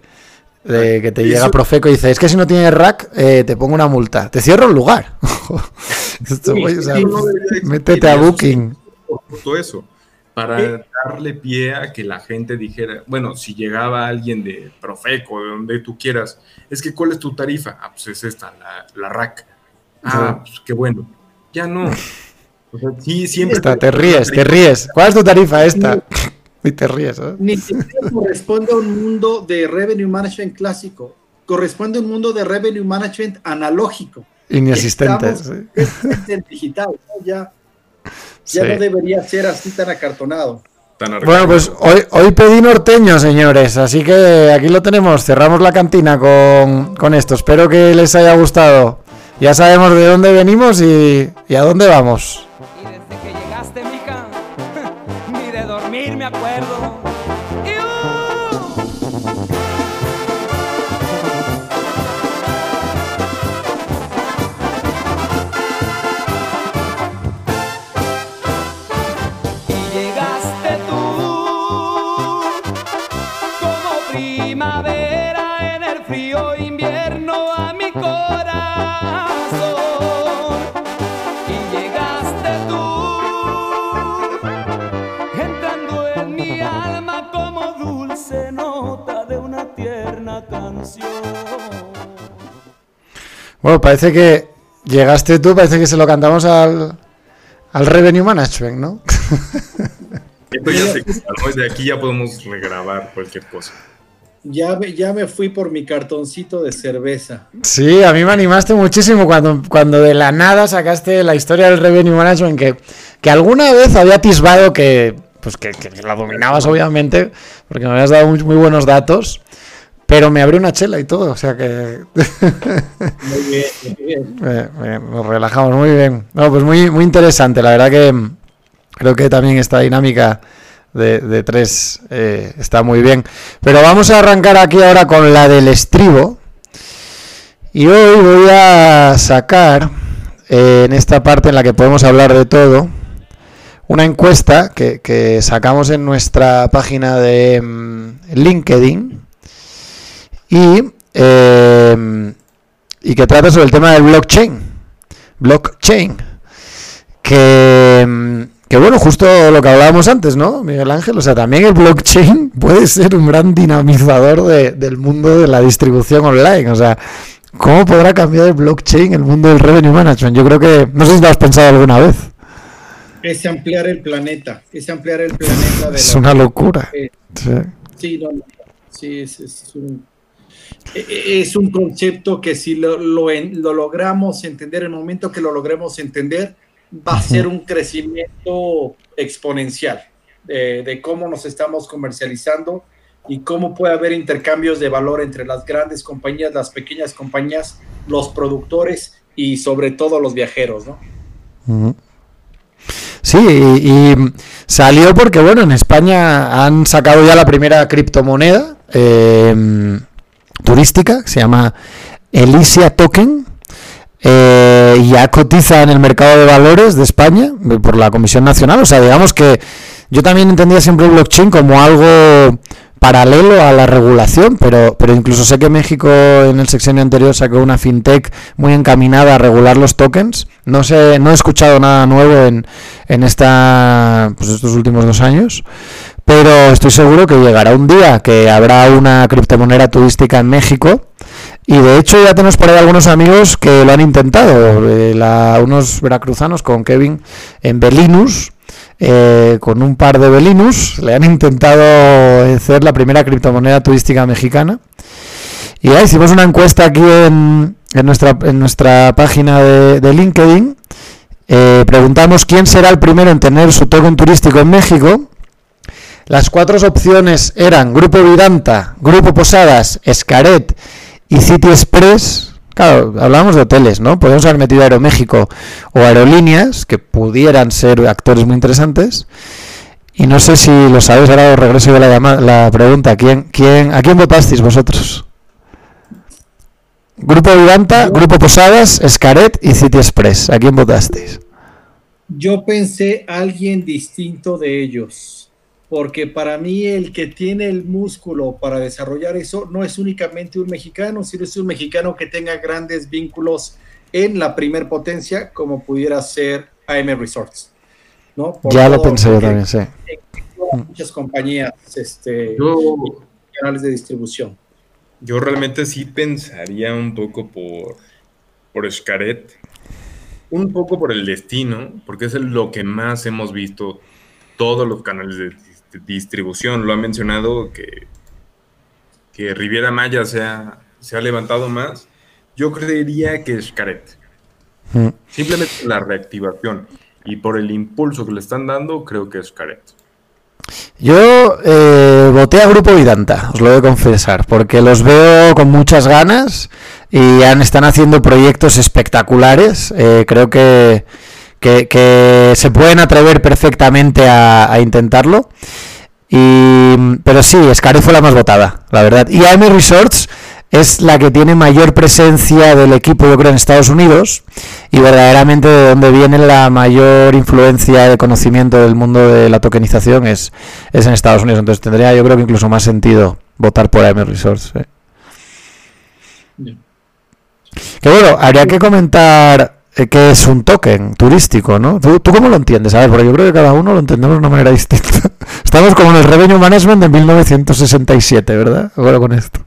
que te llega Profeco y dice, es que si no tienes rack, eh, te pongo una multa. Te cierro el lugar. métete a Booking. Todo eso para darle pie a que la gente dijera, bueno, si llegaba alguien de Profeco, de donde tú quieras, es que ¿cuál es tu tarifa? Ah, pues es esta, la, RAC. Ah, pues qué bueno. Ya no. sí, siempre. te ríes, te ríes. ¿Cuál es tu tarifa esta? y te ríes. ¿eh? Ni siquiera corresponde a un mundo de revenue management clásico. Corresponde a un mundo de revenue management analógico. Inexistente. Es digital, ya Ya Sí. no debería ser así tan acartonado. Tan Bueno, pues hoy, hoy pedí norteño, señores, así que aquí lo tenemos. Cerramos la cantina con, con esto. Espero que les haya gustado. Ya sabemos de dónde venimos y, y a dónde vamos. Bueno, parece que llegaste tú, parece que se lo cantamos al, al Revenue Management, ¿no? Esto ya se quita, ¿no? De aquí ya podemos regrabar cualquier cosa. Ya me, ya me fui por mi cartoncito de cerveza. Sí, a mí me animaste muchísimo cuando, cuando de la nada sacaste la historia del Revenue Management, que, que alguna vez había atisbado que, pues que, que la dominabas, obviamente, porque me habías dado muy, muy buenos datos, pero me abrió una chela y todo, o sea que Muy bien, muy bien. eh, eh, nos relajamos muy bien. No, pues muy, muy interesante, la verdad que creo que también esta dinámica de, de tres eh, está muy bien. Pero vamos a arrancar aquí ahora con la del estribo. Y hoy voy a sacar, eh, en esta parte en la que podemos hablar de todo, una encuesta que, que sacamos en nuestra página de mm, LinkedIn y, eh, y que trata sobre el tema del blockchain. Blockchain. Que, mm, que bueno, justo lo que hablábamos antes, ¿no, Miguel Ángel? O sea, también el blockchain puede ser un gran dinamizador de- del mundo de la distribución online. O sea, ¿cómo podrá cambiar el blockchain el mundo del revenue management? Yo creo que, no sé si lo has pensado alguna vez. Es ampliar el planeta. Es ampliar el planeta de Es la- una locura. eh, Sí. Sí, no, sí, es, es un, es un concepto que si lo, lo, en- lo logramos entender, el momento que lo logremos entender, va a ser un crecimiento exponencial de, de cómo nos estamos comercializando y cómo puede haber intercambios de valor entre las grandes compañías, las pequeñas compañías, los productores y sobre todo los viajeros, ¿no? Sí, y, y salió porque, bueno, en España han sacado ya la primera criptomoneda eh, turística, se llama Elysia Token, eh, ya cotiza en el mercado de valores de España eh, por la Comisión Nacional. O sea, digamos que yo también entendía siempre el blockchain como algo paralelo a la regulación, pero, pero incluso sé que México en el sexenio anterior sacó una fintech muy encaminada a regular los tokens. No sé, no he escuchado nada nuevo en, en esta, pues estos últimos dos años, pero estoy seguro que llegará un día que habrá una criptomoneda turística en México. Y de hecho ya tenemos por ahí algunos amigos que lo han intentado, eh, la- unos veracruzanos con Kevin en Belinus, eh, con un par de Belinus, le han intentado hacer la primera criptomoneda turística mexicana. Y ya hicimos una encuesta aquí en, nuestra, página de, de LinkedIn. Eh, preguntamos quién será el primero en tener su token turístico en México. Las cuatro opciones eran Grupo Vidanta, Grupo Posadas, Escaret y City Express. Claro, hablábamos de hoteles, ¿no? Podemos haber metido Aeroméxico o aerolíneas, que pudieran ser actores muy interesantes. Y no sé si lo sabéis, ahora os regreso yo la, la pregunta. ¿Quién, quién, ¿A quién votasteis vosotros? Grupo Vidanta, Grupo Posadas, Escaret y City Express. ¿A quién votasteis? Yo pensé alguien distinto de ellos, porque para mí el que tiene el músculo para desarrollar eso no es únicamente un mexicano, sino es un mexicano que tenga grandes vínculos en la primer potencia, como pudiera ser AM Resorts. ¿no? Por Ya lo pensé yo también, sí. Muchas compañías, este, Yo, canales de distribución. yo realmente sí pensaría un poco por, por Xcaret, un poco por el destino, porque es lo que más hemos visto todos los canales de, distribución. Lo ha mencionado que, que Riviera Maya se ha, se ha levantado más. Yo creería que Xcaret. Mm. Simplemente la reactivación. y por el impulso que le están dando, creo que es Caret. Yo eh, voté a Grupo Vidanta, os lo voy a confesar, porque los veo con muchas ganas y han, están haciendo proyectos espectaculares. Eh, creo que, que, que se pueden atrever perfectamente a, a intentarlo. Y, pero sí, Scare fue la más votada, la verdad. Y AM Resorts es la que tiene mayor presencia del equipo, yo creo, en Estados Unidos y verdaderamente de donde viene la mayor influencia de conocimiento del mundo de la tokenización es, es en Estados Unidos. Entonces tendría, yo creo que incluso más sentido votar por AM Resorts. ¿eh? Que bueno, habría que comentar eh, qué es un token turístico, ¿no? ¿Tú, ¿Tú cómo lo entiendes? A ver, porque yo creo que cada uno lo entendemos de una manera distinta. Estamos como en el Revenue Management de 1967, ¿verdad? Ahora con esto.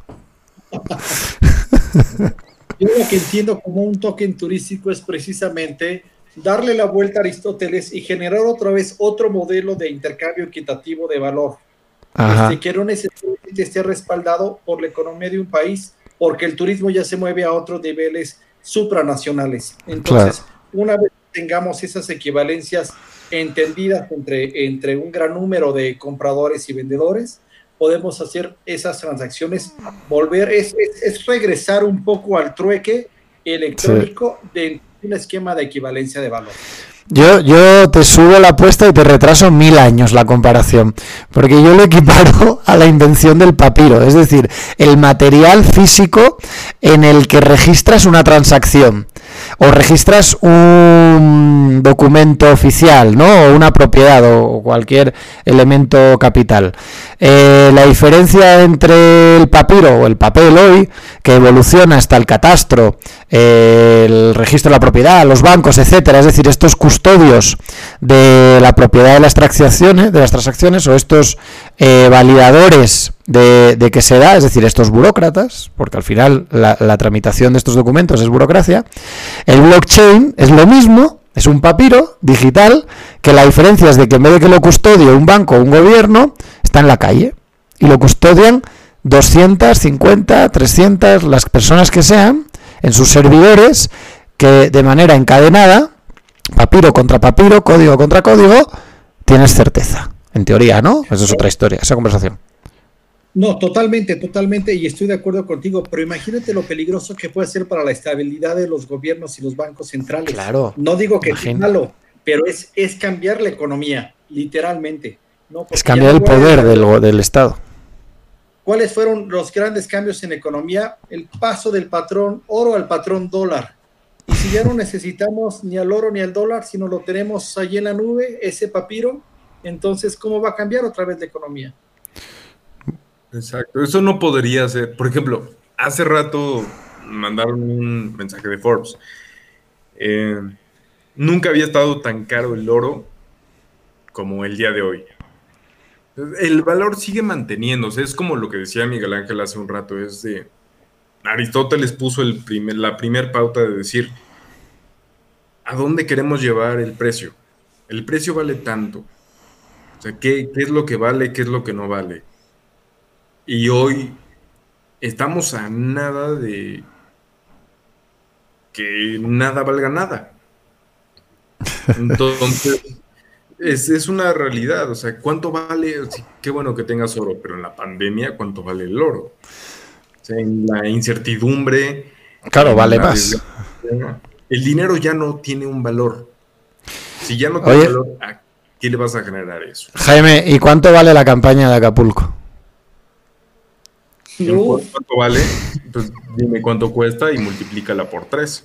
Yo lo que entiendo como un token turístico es precisamente darle la vuelta a Aristóteles y generar otra vez otro modelo de intercambio equitativo de valor. Este, que no necesariamente esté respaldado por la economía de un país, porque el turismo ya se mueve a otros niveles supranacionales. Entonces, una vez tengamos esas equivalencias entendidas entre, entre un gran número de compradores y vendedores, podemos hacer esas transacciones, volver, es, es, es regresar un poco al trueque electrónico de un esquema de equivalencia de valor. Yo, yo te subo la apuesta y te retraso mil años la comparación, porque yo lo equiparo a la invención del papiro, es decir, el material físico en el que registras una transacción o registras un documento oficial, ¿no? O una propiedad o cualquier elemento capital. Eh, la diferencia entre el papiro o el papel hoy, que evoluciona hasta el catastro, eh, el registro de la propiedad, los bancos, etcétera, es decir, estos custodios de la propiedad de las transacciones, de las transacciones o estos eh, validadores de, de, que se da, es decir, estos burócratas, porque al final la, tramitación de estos documentos es burocracia, el blockchain es lo mismo, es un papiro digital, que la diferencia es de que en vez de que lo custodie un banco o un gobierno, está en la calle y lo custodian 250, 300, las personas que sean, en sus servidores, que de manera encadenada, papiro contra papiro, código contra código, tienes certeza. En teoría, ¿no? Esa es otra historia, esa conversación. No, totalmente, totalmente, y estoy de acuerdo contigo, pero imagínate lo peligroso que puede ser para la estabilidad de los gobiernos y los bancos centrales. Claro. No digo que es malo, pero es, es cambiar la economía, literalmente. ¿no? Es cambiar el poder del, del Estado. ¿Cuáles fueron los grandes cambios en economía? El paso del patrón oro al patrón dólar. Y si ya no necesitamos ni al oro ni al dólar, sino lo tenemos allí en la nube, ese papiro, entonces, ¿cómo va a cambiar otra vez la economía? Exacto, eso no podría ser. Por ejemplo, hace rato mandaron un mensaje de Forbes. Eh, nunca había estado tan caro el oro como el día de hoy. El valor sigue manteniéndose, es como lo que decía Miguel Ángel hace un rato, es de... Aristóteles puso primer, la primer pauta de decir, ¿a dónde queremos llevar el precio? El precio vale tanto. O sea, ¿qué, qué es lo que vale, qué es lo que no vale? Y hoy estamos a nada de que nada valga nada. Entonces, es, es, una realidad. O sea, ¿cuánto vale? Qué bueno que tengas oro, pero en la pandemia, ¿cuánto vale el oro? O sea, en la incertidumbre. Claro, vale más. El dinero ya no tiene un valor. Si ya no tiene Oye, valor, ¿a qué le vas a generar eso? Jaime, ¿y cuánto vale la campaña de Acapulco? No. ¿Cuánto vale? Pues dime cuánto cuesta y multiplícala por tres.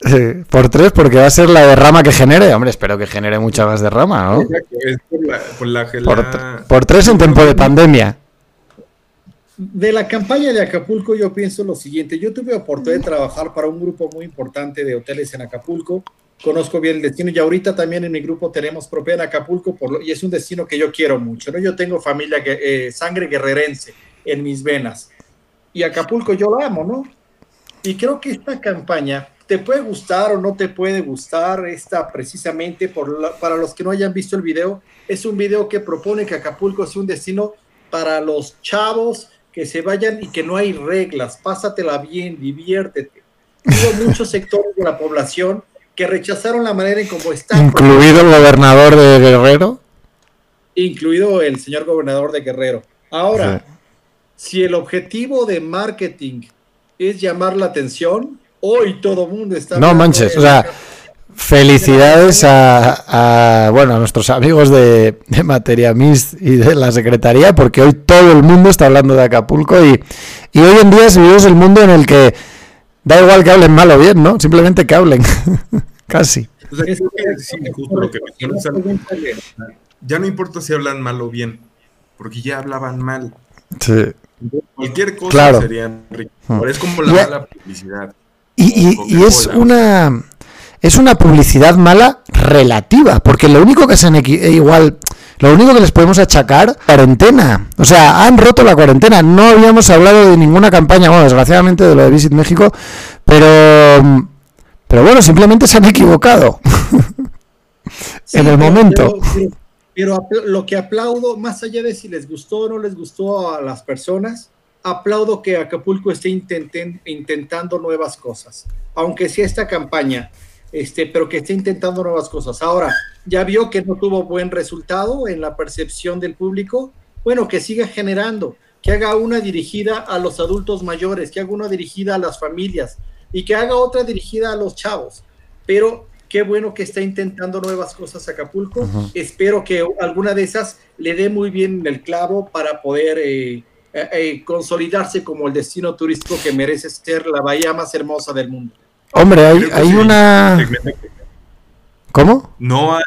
Sí, por tres, porque va a ser la derrama que genere. Hombre, espero que genere mucha más derrama, ¿no? Exacto, es por, la, por, la, por, la... por, tres en tiempo de pandemia. De la campaña de Acapulco, yo pienso lo siguiente: yo tuve oportunidad de trabajar para un grupo muy importante de hoteles en Acapulco. Conozco bien el destino y ahorita también en mi grupo tenemos propiedad en Acapulco por lo, y es un destino que yo quiero mucho. ¿no? Yo tengo familia, eh, sangre guerrerense en mis venas. Y Acapulco yo lo amo, ¿no? Y creo que esta campaña te puede gustar o no te puede gustar, esta precisamente por la, para los que no hayan visto el video, es un video que propone que Acapulco es un destino para los chavos que se vayan y que no hay reglas, pásatela bien, diviértete. Hubo muchos sectores de la población que rechazaron la manera en cómo está. Incluido el gobernador de Guerrero. Incluido el señor gobernador de Guerrero. Ahora, si el objetivo de marketing es llamar la atención, hoy todo el mundo está... No manches, o sea, felicidades a, a, bueno, a nuestros amigos de, de Materia Mist y de la Secretaría, porque hoy todo el mundo está hablando de Acapulco y, y hoy en día vivimos el mundo en el que da igual que hablen mal o bien, ¿no? Simplemente que hablen, casi. O sea, creo que sí, justo lo que mencionas, ya no importa si hablan mal o bien, porque ya hablaban mal. Sí. Cualquier cosa Claro. sería enriquecedor. Es como la mala publicidad. Y, y- y es una es una publicidad mala relativa, porque lo único que se han eh, igual, lo único que les podemos achacar cuarentena. O sea, han roto la cuarentena. No habíamos hablado de ninguna campaña, bueno, desgraciadamente de lo de Visit México, pero pero bueno, simplemente se han equivocado. Sí, en el momento. Pero, pero- lo que aplaudo, más allá de si les gustó o no les gustó a las personas, aplaudo que Acapulco esté intentando nuevas cosas. Aunque sea esta campaña, este, pero que esté intentando nuevas cosas. Ahora, ya vio que no tuvo buen resultado en la percepción del público. Bueno, que siga generando, que haga una dirigida a los adultos mayores, que haga una dirigida a las familias y que haga otra dirigida a los chavos. Pero qué bueno que está intentando nuevas cosas Acapulco. Espero que alguna de esas le dé muy bien el clavo para poder eh, eh, eh, consolidarse como el destino turístico que merece ser la bahía más hermosa del mundo. Hombre, hay, sí, una ¿Cómo? No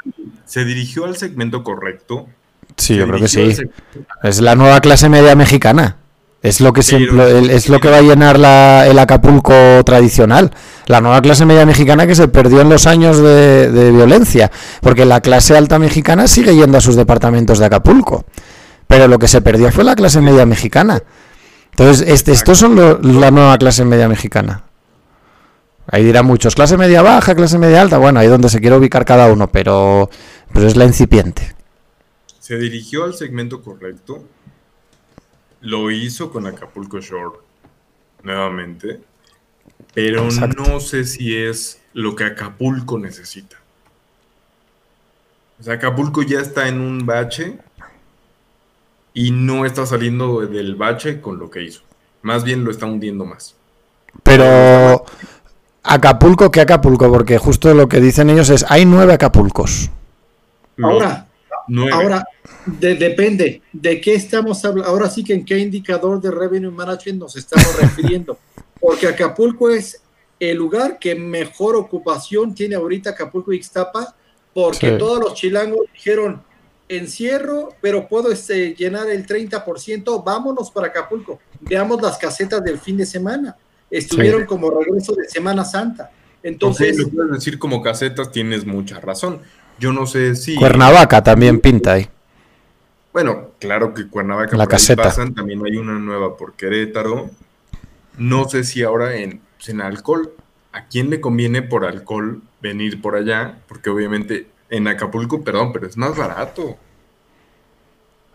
se dirigió al segmento correcto. Sí, Se yo creo que sí. Es la nueva clase media mexicana. Es lo que siempre, es lo que va a llenar la- el Acapulco tradicional. La nueva clase media mexicana que se perdió en los años de, de violencia. Porque la clase alta mexicana sigue yendo a sus departamentos de Acapulco. Pero lo que se perdió fue la clase media mexicana. Entonces, este, estos son lo- la nueva clase media mexicana. Ahí dirán muchos, clase media baja, clase media alta. Bueno, ahí donde se quiere ubicar cada uno, pero, pero es la incipiente. Se dirigió al segmento correcto. Lo hizo con Acapulco Shore nuevamente. Pero Exacto. no sé si es lo que Acapulco necesita. O sea, Acapulco ya está en un bache y no está saliendo del bache con lo que hizo. Más bien lo está hundiendo más. Pero Acapulco, ¿qué Acapulco? Porque justo lo que dicen ellos es, hay nueve Acapulcos. Ahora, nueve. ahora de- depende de qué estamos hablando. Ahora sí que en qué indicador de revenue management nos estamos refiriendo. Porque Acapulco es el lugar que mejor ocupación tiene ahorita Acapulco y Ixtapa, porque Sí. todos los chilangos dijeron encierro, pero puedo este, llenar el 30%, vámonos para Acapulco. Veamos las casetas del fin de semana. Estuvieron Sí. como regreso de Semana Santa. Entonces, Entonces, lo puedes decir como casetas, tienes mucha razón. Yo no sé si. Cuernavaca también pinta ahí. Bueno, claro que Cuernavaca La caseta. pasan, también hay una nueva por Querétaro. No sé si ahora en, en alcohol, ¿a quién le conviene por alcohol venir por allá? Porque obviamente en Acapulco, perdón, pero es más barato.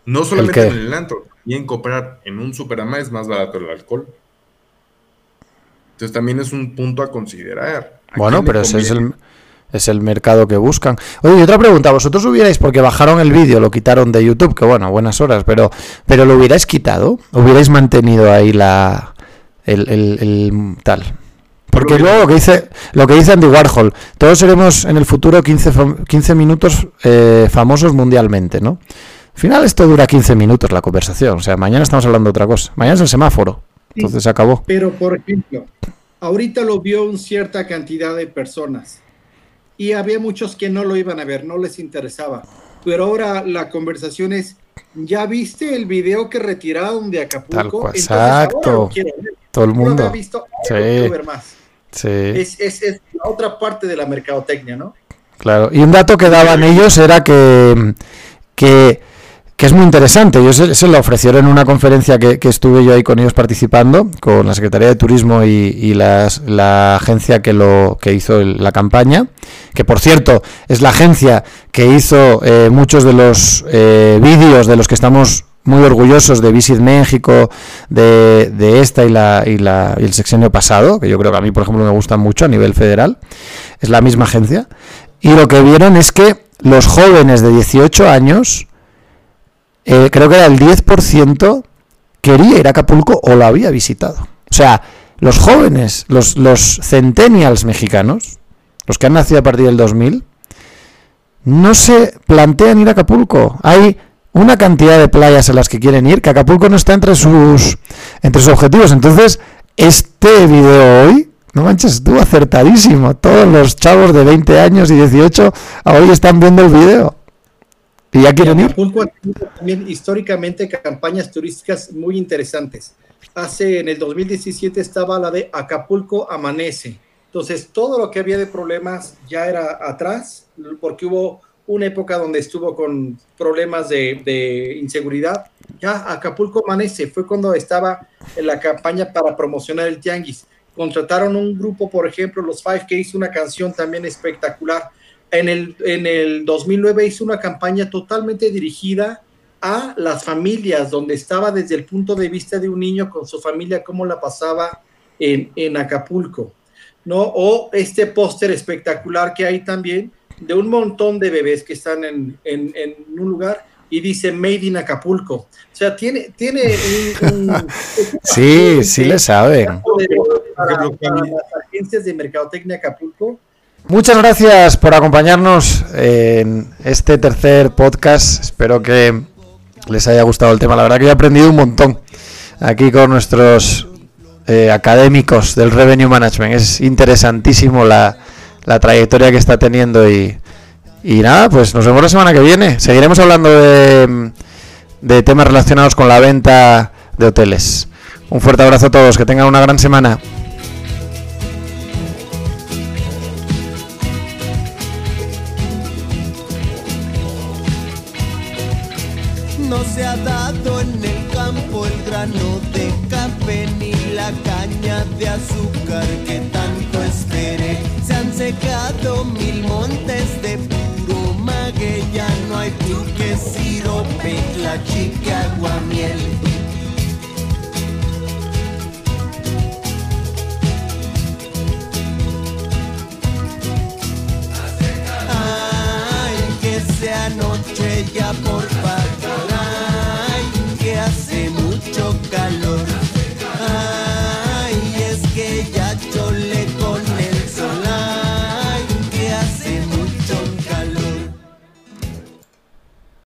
No solamente en el antro, también comprar en un superama es más barato el alcohol. Entonces también es un punto a considerar. ¿A Bueno, pero ese es el, es el mercado que buscan. Oye, y otra pregunta, ¿vosotros hubierais, porque bajaron el vídeo, lo quitaron de YouTube, que bueno, buenas horas, pero, pero lo hubierais quitado? ¿Hubierais mantenido ahí la el, el- el tal? Porque luego lo que dice, lo que dice Andy Warhol, todos seremos en el futuro 15, fam- 15 minutos eh, famosos mundialmente, ¿no? Al final esto dura 15 minutos la conversación, o sea, mañana estamos hablando de otra cosa. Mañana es el semáforo, Sí. entonces se acabó. Pero, por ejemplo, ahorita lo vio una cierta cantidad de personas y había muchos que no lo iban a ver, no les interesaba. Pero ahora la conversación es, ¿ya viste el video que retiraron de Acapulco? Tal cual, Entonces, ahora exacto. Todo el No mundo. visto, ahora Sí. lo ver más. Sí. Es, es, es la otra parte de la mercadotecnia, ¿no? Claro, y un dato que daban ellos era que, que, que es muy interesante. Ellos se, se lo ofrecieron en una conferencia que, estuve yo ahí con ellos participando, con la Secretaría de Turismo y, la agencia que, lo, que hizo la campaña, que por cierto es la agencia que hizo eh, muchos de los eh, vídeos de los que estamos muy orgullosos de Visit México, de, esta y, la, y, la, y el sexenio pasado, que yo creo que a mí, por ejemplo, me gustan mucho a nivel federal. Es la misma agencia. Y lo que vieron es que los jóvenes de 18 años, eh, creo que era el 10%, quería ir a Acapulco o lo había visitado. O sea, los jóvenes, los, los centennials mexicanos, los que han nacido a partir del 2000, no se plantean ir a Acapulco. Hay una cantidad de playas a las que quieren ir que Acapulco no está entre sus, entre sus objetivos. Entonces, este video hoy, no manches, estuvo acertadísimo. Todos los chavos de 20 años y 18 hoy están viendo el video. Y ya quieren ir. Acapulco ha tenido también históricamente campañas turísticas muy interesantes. Hace en el 2017 estaba la de Acapulco Amanece. Entonces, todo lo que había de problemas ya era atrás, porque hubo una época donde estuvo con problemas de, de, inseguridad. Ya Acapulco Amanece fue cuando estaba en la campaña para promocionar el Tianguis. Contrataron un grupo, por ejemplo, los Five, que hizo una canción también espectacular. En el, en el 2009 hizo una campaña totalmente dirigida a las familias, donde estaba desde el punto de vista de un niño con su familia, cómo la pasaba en, en Acapulco. ¿no? O este póster espectacular que hay también de un montón de bebés que están en, en, en, un lugar y dice Made in Acapulco. O sea, tiene, tiene un, un sí, sí le saben. Para, para las agencias de mercadotecnia Acapulco. Muchas gracias por acompañarnos en este tercer podcast. Espero que les haya gustado el tema. La verdad que he aprendido un montón aquí con nuestros eh, académicos del Revenue Management. Es interesantísimo la, la trayectoria que está teniendo y, y, nada, pues nos vemos la semana que viene. Seguiremos hablando de, de temas relacionados con la venta de hoteles. Un fuerte abrazo a todos, que tengan una gran semana. Se ha dado en el campo el grano de café ni la caña de azúcar que tanto esperé. Se han secado mil montes de puro maguey, ya no hay truque, sirope, la chica, aguamiel. Ay, que sea noche ya por